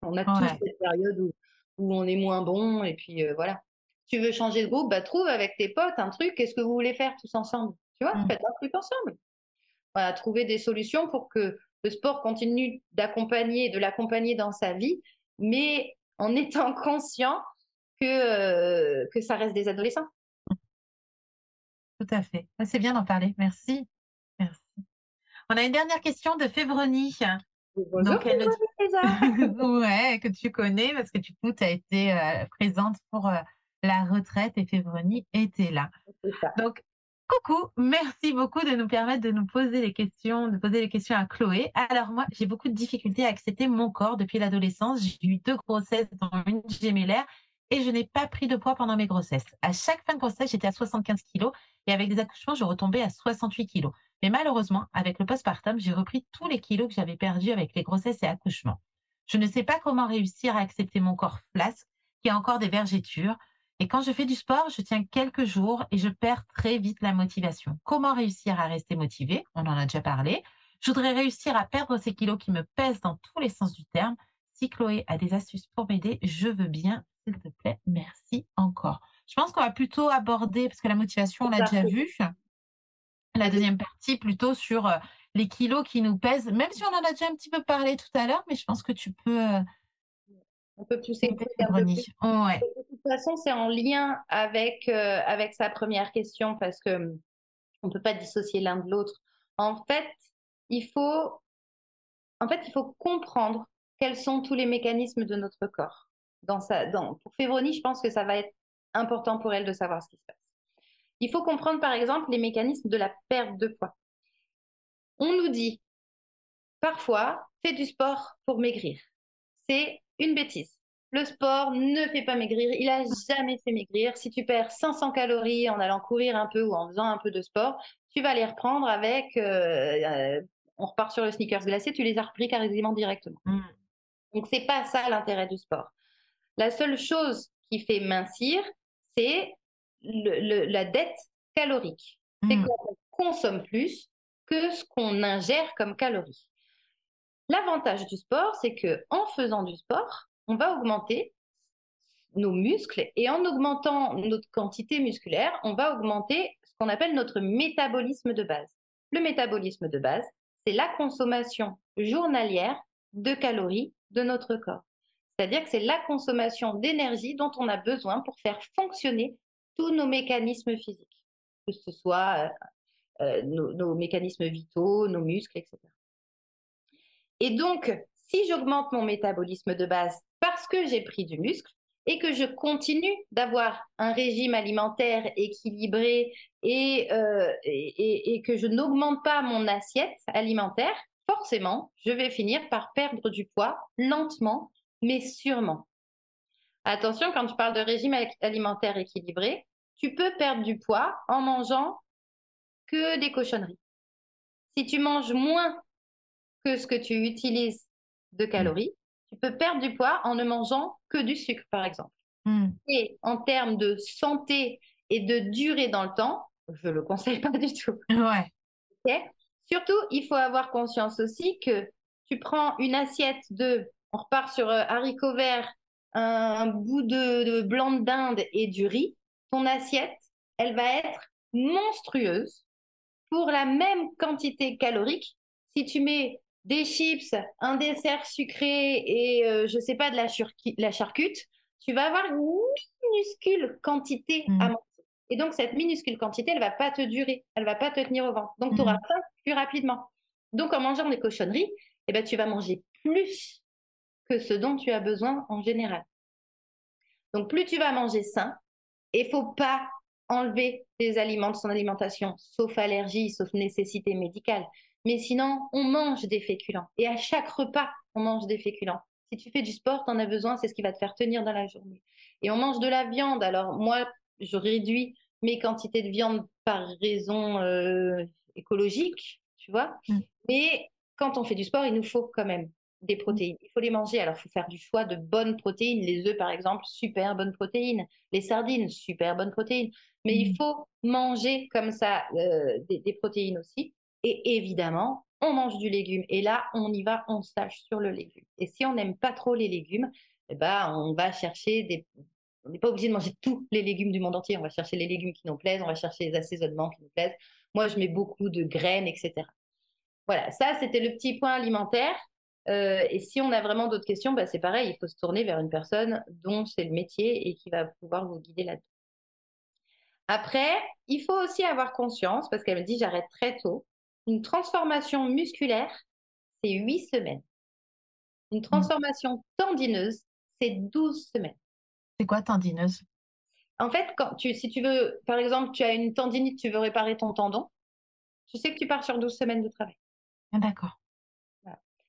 On a tous cette période où, où on est moins bon et puis euh, voilà. Tu veux changer de groupe, bah trouve avec tes potes un truc, qu'est-ce que vous voulez faire tous ensemble? Tu vois, mmh. faites un truc ensemble. Voilà, trouver des solutions pour que le sport continue d'accompagner, de l'accompagner dans sa vie, mais en étant conscient que, euh, que ça reste des adolescents. Tout à fait. Ah, c'est bien d'en parler. Merci. Merci. On a une dernière question de Févronie. Bonjour, Donc, elle ouais, que tu connais parce que du coup, tu as été euh, présente pour euh, la retraite et Févronie était là. Donc, coucou, merci beaucoup de nous permettre de nous poser les questions, de poser les questions à Chloé. Alors moi, j'ai beaucoup de difficultés à accepter mon corps depuis l'adolescence. J'ai eu deux grossesses, dont une gémellaire, et je n'ai pas pris de poids pendant mes grossesses. À chaque fin de grossesse, j'étais à 75 kilos et avec des accouchements, je retombais à 68 kilos. Mais malheureusement, avec le postpartum, j'ai repris tous les kilos que j'avais perdus avec les grossesses et accouchements. Je ne sais pas comment réussir à accepter mon corps flasque, qui a encore des vergetures. Et quand je fais du sport, je tiens quelques jours et je perds très vite la motivation. Comment réussir à rester motivé? On en a déjà parlé. Je voudrais réussir à perdre ces kilos qui me pèsent dans tous les sens du terme. Si Chloé a des astuces pour m'aider, je veux bien, s'il te plaît. Merci encore. Je pense qu'on va plutôt aborder, parce que la motivation, on l'a déjà vu, la deuxième partie plutôt sur euh, les kilos qui nous pèsent, même si on en a déjà un petit peu parlé tout à l'heure, mais je pense que tu peux. Euh, on peut pousser un peu plus. ouais. De toute façon, c'est en lien avec, euh, avec sa première question parce que hum, on ne peut pas dissocier l'un de l'autre. En fait, il faut, en fait, il faut comprendre quels sont tous les mécanismes de notre corps. Pour Févronie, je pense que ça va être important pour elle de savoir ce qui se passe. Il faut comprendre, par exemple, les mécanismes de la perte de poids. On nous dit parfois, fais du sport pour maigrir. C'est une bêtise. Le sport ne fait pas maigrir. Il a jamais fait maigrir. Si tu perds 500 calories en allant courir un peu ou en faisant un peu de sport, tu vas les reprendre avec. Euh, euh, on repart sur le sneakers glacé, tu les as repris quasiment directement. Donc, mm. Donc c'est pas ça l'intérêt du sport. La seule chose qui fait mincir, c'est la dette calorique. C'est mm. qu'on consomme plus que ce qu'on ingère comme calories. L'avantage du sport, c'est que en faisant du sport, on va augmenter nos muscles et en augmentant notre quantité musculaire, on va augmenter ce qu'on appelle notre métabolisme de base. Le métabolisme de base, c'est la consommation journalière de calories de notre corps. C'est-à-dire que c'est la consommation d'énergie dont on a besoin pour faire fonctionner tous nos mécanismes physiques, que ce soit euh, euh, nos, nos, mécanismes vitaux, nos muscles, etc. Et donc, si j'augmente mon métabolisme de base parce que j'ai pris du muscle et que je continue d'avoir un régime alimentaire équilibré euh, et, et, que je n'augmente pas mon assiette alimentaire, forcément, je vais finir par perdre du poids lentement, mais sûrement. Attention, quand tu parles de régime alimentaire équilibré, tu peux perdre du poids en mangeant que des cochonneries. Si tu manges moins que ce que tu utilises de calories, tu peux perdre du poids en ne mangeant que du sucre, par exemple. Hmm. Et en termes de santé et de durée dans le temps, je ne le conseille pas du tout. Ouais. Surtout, il faut avoir conscience aussi que tu prends une assiette de, on repart sur euh, haricots verts, un bout de, de blanc de dinde et du riz, ton assiette, elle va être monstrueuse pour la même quantité calorique. Si tu mets des chips, un dessert sucré et euh, je sais pas de la, la, charcute, tu vas avoir une minuscule quantité à mmh. manger. Et donc cette minuscule quantité, elle va pas te durer, elle va pas te tenir au ventre. Donc tu auras mmh. faim plus rapidement. Donc en mangeant des cochonneries, eh ben, tu vas manger plus que ce dont tu as besoin en général. Donc plus tu vas manger sain, et faut pas enlever des aliments de son alimentation, sauf allergie, sauf nécessité médicale. Mais sinon, on mange des féculents. Et à chaque repas, on mange des féculents. Si tu fais du sport, tu en as besoin, c'est ce qui va te faire tenir dans la journée. Et on mange de la viande. Alors moi, je réduis mes quantités de viande par raison euh, écologique, tu vois. Mm. Mais quand on fait du sport, il nous faut quand même des protéines. Il faut les manger. Alors, il faut faire du choix de bonnes protéines. Les œufs, par exemple, super bonnes protéines. Les sardines, super bonnes protéines. Mais il mm. faut manger comme ça euh, des, protéines aussi. Et évidemment, on mange du légume. Et là, on y va, on sache sur le légume. Et si on n'aime pas trop les légumes, eh ben, on va chercher des. On n'est pas obligé de manger tous les légumes du monde entier. On va chercher les légumes qui nous plaisent, on va chercher les assaisonnements qui nous plaisent. Moi, je mets beaucoup de graines, etc. Voilà, ça, c'était le petit point alimentaire. Euh, et si on a vraiment d'autres questions, bah, c'est pareil, il faut se tourner vers une personne dont c'est le métier et qui va pouvoir vous guider là-dedans. Après, il faut aussi avoir conscience, parce qu'elle me dit j'arrête très tôt, une transformation musculaire, c'est 8 semaines. Une mmh. transformation tendineuse, c'est 12 semaines. C'est quoi tendineuse? En fait, quand tu, si tu veux, par exemple, tu as une tendinite, tu veux réparer ton tendon, tu sais que tu pars sur 12 semaines de travail. Ah, d'accord.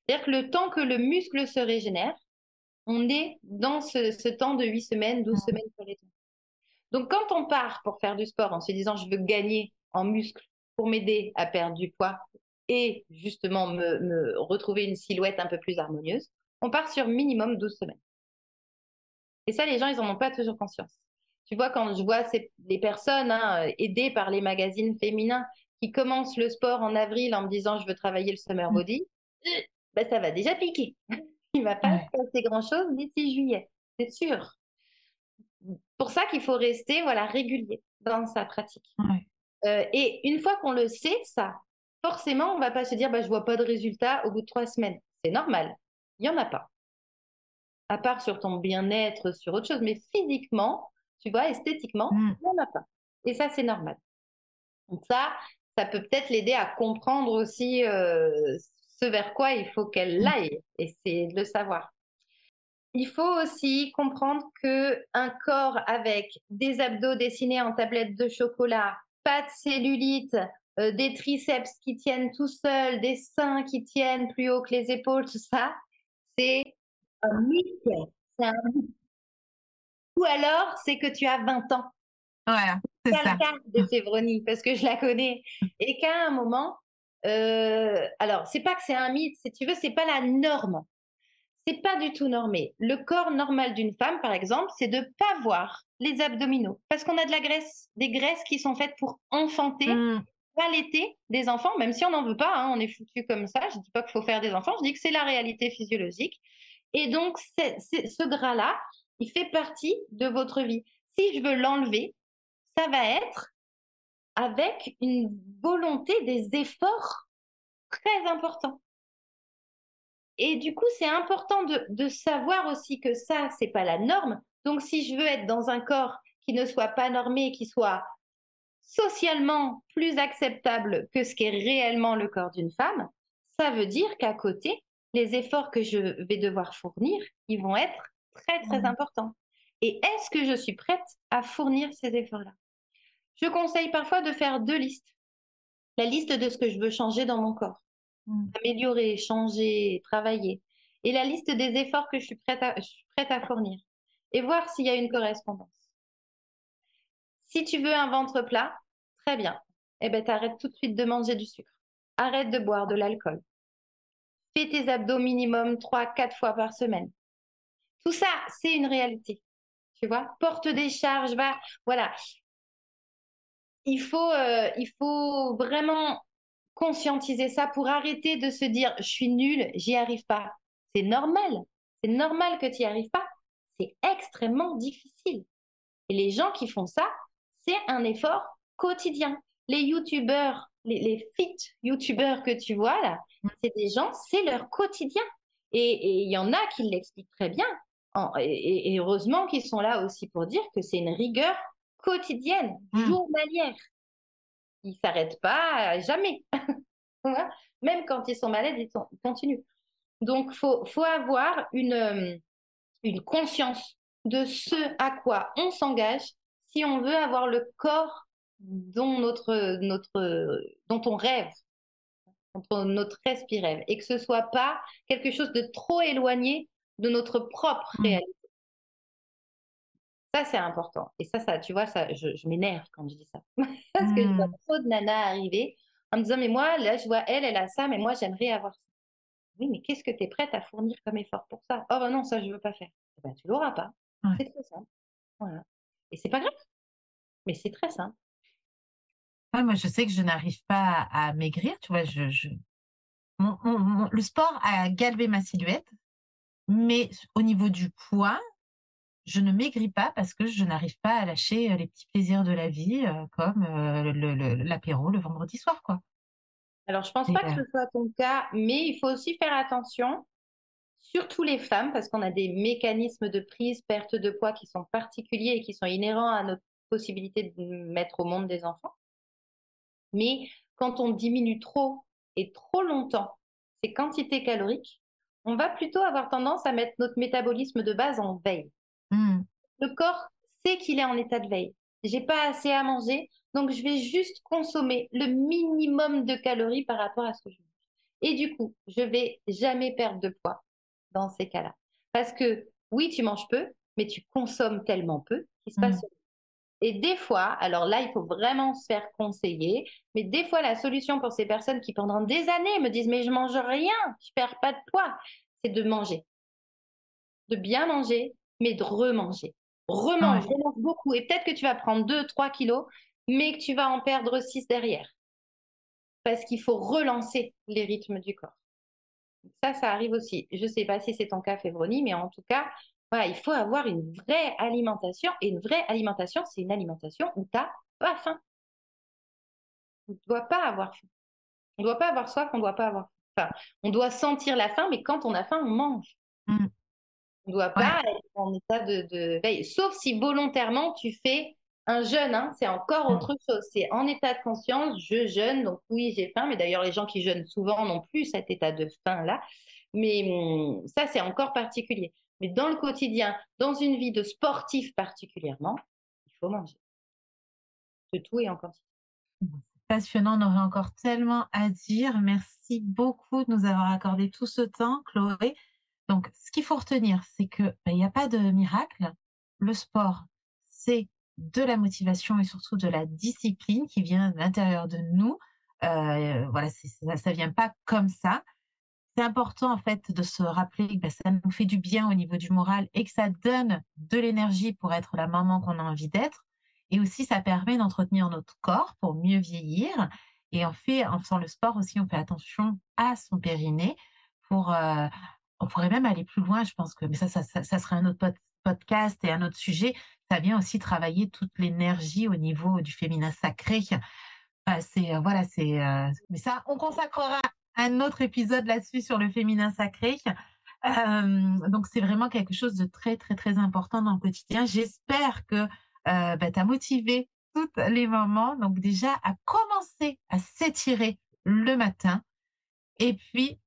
C'est-à-dire que le temps que le muscle se régénère, on est dans ce, temps de 8 semaines, 12 semaines sur les temps. Donc, quand on part pour faire du sport en se disant je veux gagner en muscle pour m'aider à perdre du poids et justement me, retrouver une silhouette un peu plus harmonieuse, on part sur minimum 12 semaines. Et ça, les gens, ils n'en ont pas toujours conscience. Tu vois, quand je vois ces, les personnes hein, aidées par les magazines féminins qui commence le sport en avril en me disant je veux travailler le summer Mmh. body, ben, ça va déjà piquer. Il va pas se passer grand-chose d'ici juillet, c'est sûr. Pour ça qu'il faut rester voilà régulier dans sa pratique. Ouais. Euh, et une fois qu'on le sait, ça, forcément, on va pas se dire bah, je vois pas de résultat au bout de trois semaines. C'est normal. Il y en a pas. À part sur ton bien-être, sur autre chose, mais physiquement, tu vois, esthétiquement, Mmh. il n'y en a pas. Et ça, c'est normal. Donc ça, ça peut peut-être l'aider à comprendre aussi euh, ce vers quoi il faut qu'elle Mmh. aille. Et c'est de le savoir. Il faut aussi comprendre que un corps avec des abdos dessinés en tablette de chocolat, pas de cellulite, euh, des triceps qui tiennent tout seuls, des seins qui tiennent plus haut que les épaules, tout ça, c'est un mythe. Un. Ou alors, c'est que tu as 20 ans. C'est C'est ça. le cas de Sévronie, parce que je la connais. Et qu'à un moment, euh, alors, c'est pas que c'est un mythe, si tu veux, c'est pas la norme. C'est pas du tout normé. Le corps normal d'une femme, par exemple, c'est de pas voir les abdominaux. Parce qu'on a de la graisse, des graisses qui sont faites pour enfanter, Mmh. allaiter des enfants, même si on n'en veut pas, hein, on est foutu comme ça. Je dis pas qu'il faut faire des enfants, je dis que c'est la réalité physiologique. Et donc, ce gras-là, il fait partie de votre vie. Si je veux l'enlever, ça va être avec une volonté des efforts très importants. Et du coup, c'est important de, de savoir aussi que ça, c'est pas la norme. Donc, si je veux être dans un corps qui ne soit pas normé, qui soit socialement plus acceptable que ce qu'est réellement le corps d'une femme, ça veut dire qu'à côté, les efforts que je vais devoir fournir, ils vont être très, très Mmh. importants. Et est-ce que je suis prête à fournir ces efforts-là? Je conseille parfois de faire deux listes. La liste de ce que je veux changer dans mon corps. Améliorer, changer, travailler. Et la liste des efforts que je suis prête à, fournir. Et voir s'il y a une correspondance. Si tu veux un ventre plat, très bien. Eh ben, t'arrêtes tout de suite de manger du sucre. Arrête de boire de l'alcool. Fais tes abdos minimum 3-4 fois par semaine. Tout ça, c'est une réalité. Tu vois, porte des charges, va, voilà. Il faut, euh, il faut vraiment conscientiser ça pour arrêter de se dire je suis nulle, j'y arrive pas. C'est normal. C'est normal que tu n'y arrives pas. C'est extrêmement difficile. Et les gens qui font ça, c'est un effort quotidien. Les youtubeurs, les, les fit youtubeurs que tu vois là, c'est des gens, c'est leur quotidien. Et il y en a qui l'expliquent très bien. En- et, et heureusement qu'ils sont là aussi pour dire que c'est une rigueur quotidienne, Mm. journalière. Ils s'arrêtent pas euh, jamais. Même quand ils sont malades, ils, sont- ils continuent. Donc, faut, faut avoir une, euh, une conscience de ce à quoi on s'engage si on veut avoir le corps dont, notre, notre, dont on rêve, dont notre esprit rêve, et que ce soit pas quelque chose de trop éloigné de notre propre Mm. réalité. Ça, c'est important. Et ça, ça, tu vois, ça, je, je m'énerve quand je dis ça. Parce que je vois Mmh. trop de nanas arriver en me disant, mais moi, là, je vois elle, elle a ça, mais moi, j'aimerais avoir ça. Oui, mais qu'est-ce que tu es prête à fournir comme effort pour ça? Oh, ben non, ça, je veux pas faire. Eh ben, tu l'auras pas. Ouais. C'est très simple. Voilà. Et c'est pas grave. Mais c'est très simple. Ouais, moi, je sais que je n'arrive pas à, à maigrir, tu vois. Je, je... Mon- mon- mon- le sport a galvé ma silhouette, mais au niveau du poids, je ne maigris pas parce que je n'arrive pas à lâcher euh, les petits plaisirs de la vie, euh, comme euh, le- le- l'apéro le vendredi soir, quoi. Alors, je pense Et, pas que ce soit ton cas, mais il faut aussi faire attention, surtout les femmes, parce qu'on a des mécanismes de prise, perte de poids qui sont particuliers et qui sont inhérents à notre possibilité de mettre au monde des enfants. Mais quand on diminue trop et trop longtemps ces quantités caloriques, on va plutôt avoir tendance à mettre notre métabolisme de base en veille. Hmm, Le corps sait qu'il est en état de veille. J'ai pas assez à manger, donc je vais juste consommer le minimum de calories par rapport à ce que je mange. Et du coup, je vais jamais perdre de poids dans ces cas-là. Parce que oui, tu manges peu, mais tu consommes tellement peu qu'il se passe. hmm. Et des fois, alors là, il faut vraiment se faire conseiller, mais des fois, la solution pour ces personnes qui pendant des années me disent mais je mange rien, je perds pas de poids, c'est de manger. De bien manger, mais de remanger. Remange, Ouais. remange beaucoup. Et peut-être que tu vas prendre 2, 3 kilos, mais que tu vas en perdre 6 derrière. parce qu'il faut relancer les rythmes du corps. Ça, ça arrive aussi. Je ne sais pas si c'est ton cas, Févronie, mais en tout cas, voilà, il faut avoir une vraie alimentation. Et une vraie alimentation, c'est une alimentation où tu n'as pas faim. On ne doit pas avoir faim. On ne doit pas avoir soif, on ne doit pas avoir faim. on doit sentir la faim, mais quand on a faim, on mange. Mmh. On ne doit pas être en état de, veille. Sauf si volontairement tu fais un jeûne, hein, c'est encore mmh. autre chose. C'est en état de conscience, je jeûne, donc oui, j'ai faim, mais d'ailleurs, les gens qui jeûnent souvent n'ont plus cet état de faim-là. Mais mmh, ça, c'est encore particulier. Mais dans le quotidien, dans une vie de sportif particulièrement, il faut manger. De tout et en quantité. Passionnant, on aurait encore tellement à dire. Merci beaucoup de nous avoir accordé tout ce temps, Chloé. Donc, ce qu'il faut retenir, c'est qu'il ben, n'y a pas de miracle. Le sport, c'est de la motivation et surtout de la discipline qui vient de l'intérieur de nous. Euh, voilà, ça ne vient pas comme ça. C'est important en fait de se rappeler que ben, ça nous fait du bien au niveau du moral et que ça donne de l'énergie pour être la maman qu'on a envie d'être. Et aussi, ça permet d'entretenir notre corps pour mieux vieillir. Et en fait, en faisant le sport aussi, on fait attention à son périnée pour. Euh, on pourrait même aller plus loin, je pense que, mais ça, ça, ça serait un autre podcast et un autre sujet ça vient aussi travailler toute l'énergie au niveau du féminin sacré. c'est euh, voilà, c'est euh, mais ça, on consacrera un autre épisode là-dessus sur le féminin sacré. Euh, donc c'est vraiment quelque chose de très très très important dans le quotidien. J'espère que bah, tu as motivé toutes les mamans, donc déjà à commencer à s'étirer le matin et puis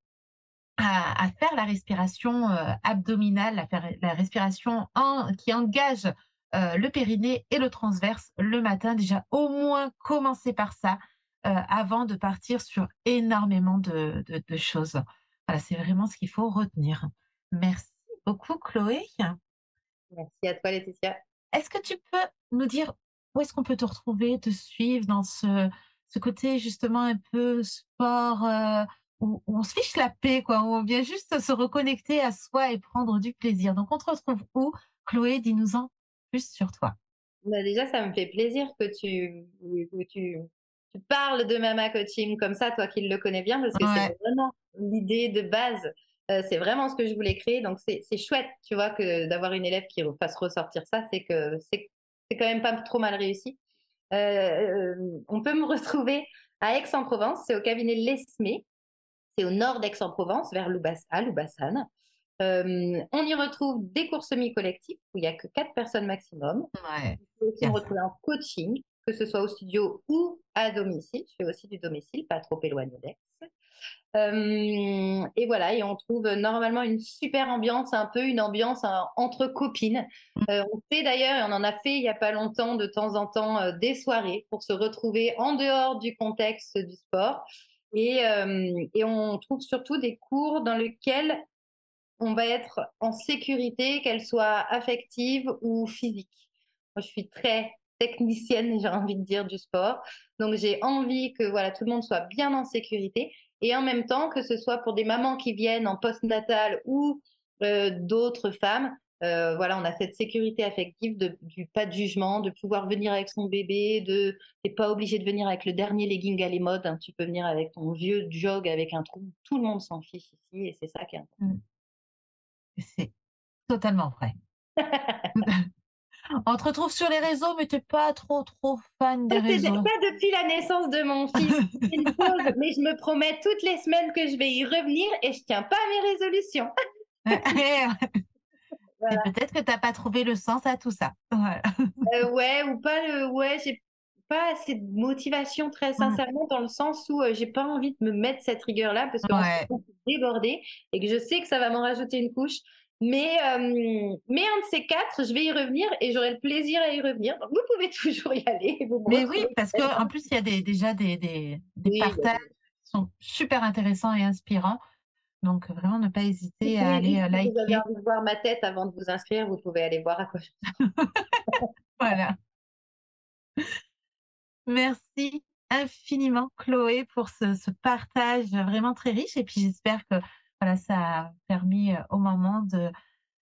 à, faire la respiration abdominale, à faire la respiration en, qui engage euh, le périnée et le transverse le matin. Déjà, au moins commencer par ça euh, avant de partir sur énormément de, choses. Voilà, c'est vraiment ce qu'il faut retenir. Merci beaucoup, Chloé. Merci à toi, Laetitia. Est-ce que tu peux nous dire où est-ce qu'on peut te retrouver, te suivre dans ce, ce côté justement un peu sport euh, où, on se fiche la paix, quoi, on vient juste se reconnecter à soi et prendre du plaisir. Donc, on te retrouve où Chloé, dis-nous-en plus sur toi bah Déjà, ça me fait plaisir que tu, tu, tu, parles de Mama Coaching comme ça, toi qui le connais bien, parce que c'est vraiment l'idée de base. Euh, c'est vraiment ce que je voulais créer. Donc, c'est chouette, tu vois, que d'avoir une élève qui fasse ressortir ça, c'est que c'est quand même pas trop mal réussi. Euh, on peut me retrouver à Aix-en-Provence, c'est au cabinet Lesmé. C'est au nord d'Aix-en-Provence, vers Loubassane. Euh, on y retrouve des cours semi-collectifs où il n'y a que quatre personnes maximum. Ouais. On retrouve un coaching, que ce soit au studio ou à domicile. Je fais aussi du domicile, pas trop éloigné d'Aix. Euh, et voilà, et on trouve normalement une super ambiance, un peu une ambiance hein, entre copines. Mm. Euh, on fait d'ailleurs, et on en a fait il n'y a pas longtemps, de temps en temps, des soirées pour se retrouver en dehors du contexte du sport. Et, et on trouve surtout des cours dans lesquels on va être en sécurité, qu'elle soit affective ou physique. Moi, je suis très technicienne, j'ai envie de dire, du sport. Donc, j'ai envie que voilà, tout le monde soit bien en sécurité. Et en même temps, que ce soit pour des mamans qui viennent en post-natal ou euh, d'autres femmes, euh, voilà, on a cette sécurité affective de, du pas de jugement, de pouvoir venir avec son bébé, de t'es pas obligé de venir avec le dernier legging à les modes, hein. tu peux venir avec ton vieux jog avec un trou, tout le monde s'en fiche ici et c'est ça qui est important. Mmh. C'est totalement vrai. On te retrouve sur les réseaux, mais tu n'es pas trop, trop fan des réseaux. Pas depuis la naissance de mon fils. mais je me promets toutes les semaines que je vais y revenir et je tiens pas à mes résolutions. Peut-être que tu n'as pas trouvé le sens à tout ça. Euh, ouais, ou pas le. Ouais, j'ai pas assez de motivation très mmh. sincèrement dans le sens où je euh, j'ai pas envie de me mettre cette rigueur là parce que je suis débordée et que je sais que ça va m'en rajouter une couche. Mais, euh, mais un de ces quatre, je vais y revenir et j'aurai le plaisir à y revenir. Donc vous pouvez toujours y aller. mais oui, parce qu'en plus, il y a des, déjà des, des, des partages qui sont super intéressants et inspirants. Donc, vraiment, ne pas hésiter à aller euh, liker. Si vous avez envie de voir ma tête avant de vous inscrire, vous pouvez aller voir à quoi je Voilà. Merci infiniment, Chloé, pour ce, partage vraiment très riche. Et puis, j'espère que voilà, ça a permis euh, au moment de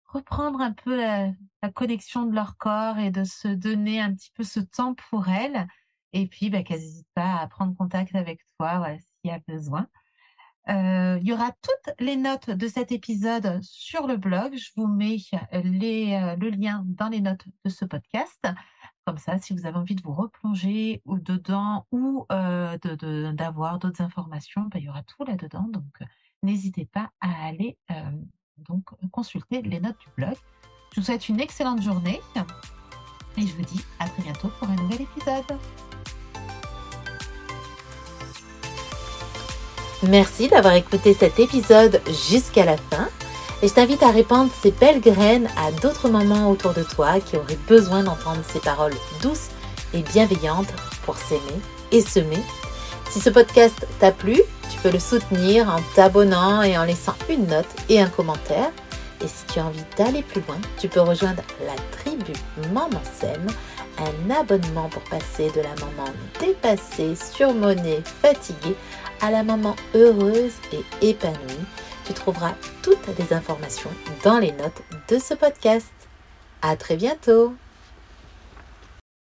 reprendre un peu la, connexion de leur corps et de se donner un petit peu ce temps pour elles. Et puis, bah, qu'elles n'hésitent pas à prendre contact avec toi voilà, s'il y a besoin. Euh, il y aura toutes les notes de cet épisode sur le blog. Je vous mets les, euh, le lien dans les notes de ce podcast. Comme ça, si vous avez envie de vous replonger dedans ou euh, d'avoir d'autres informations, bah, il y aura tout là-dedans. Donc, n'hésitez pas à aller donc, consulter les notes du blog. Je vous souhaite une excellente journée et je vous dis à très bientôt pour un nouvel épisode. Merci d'avoir écouté cet épisode jusqu'à la fin et je t'invite à répandre ces belles graines à d'autres mamans autour de toi qui auraient besoin d'entendre ces paroles douces et bienveillantes pour s'aimer et semer. Si ce podcast t'a plu, tu peux le soutenir en t'abonnant et en laissant une note et un commentaire. Et si tu as envie d'aller plus loin, tu peux rejoindre la tribu Maman Sème, un abonnement pour passer de la maman dépassée, surmonnée, fatiguée à la maman heureuse et épanouie. Tu trouveras toutes les informations dans les notes de ce podcast. À très bientôt!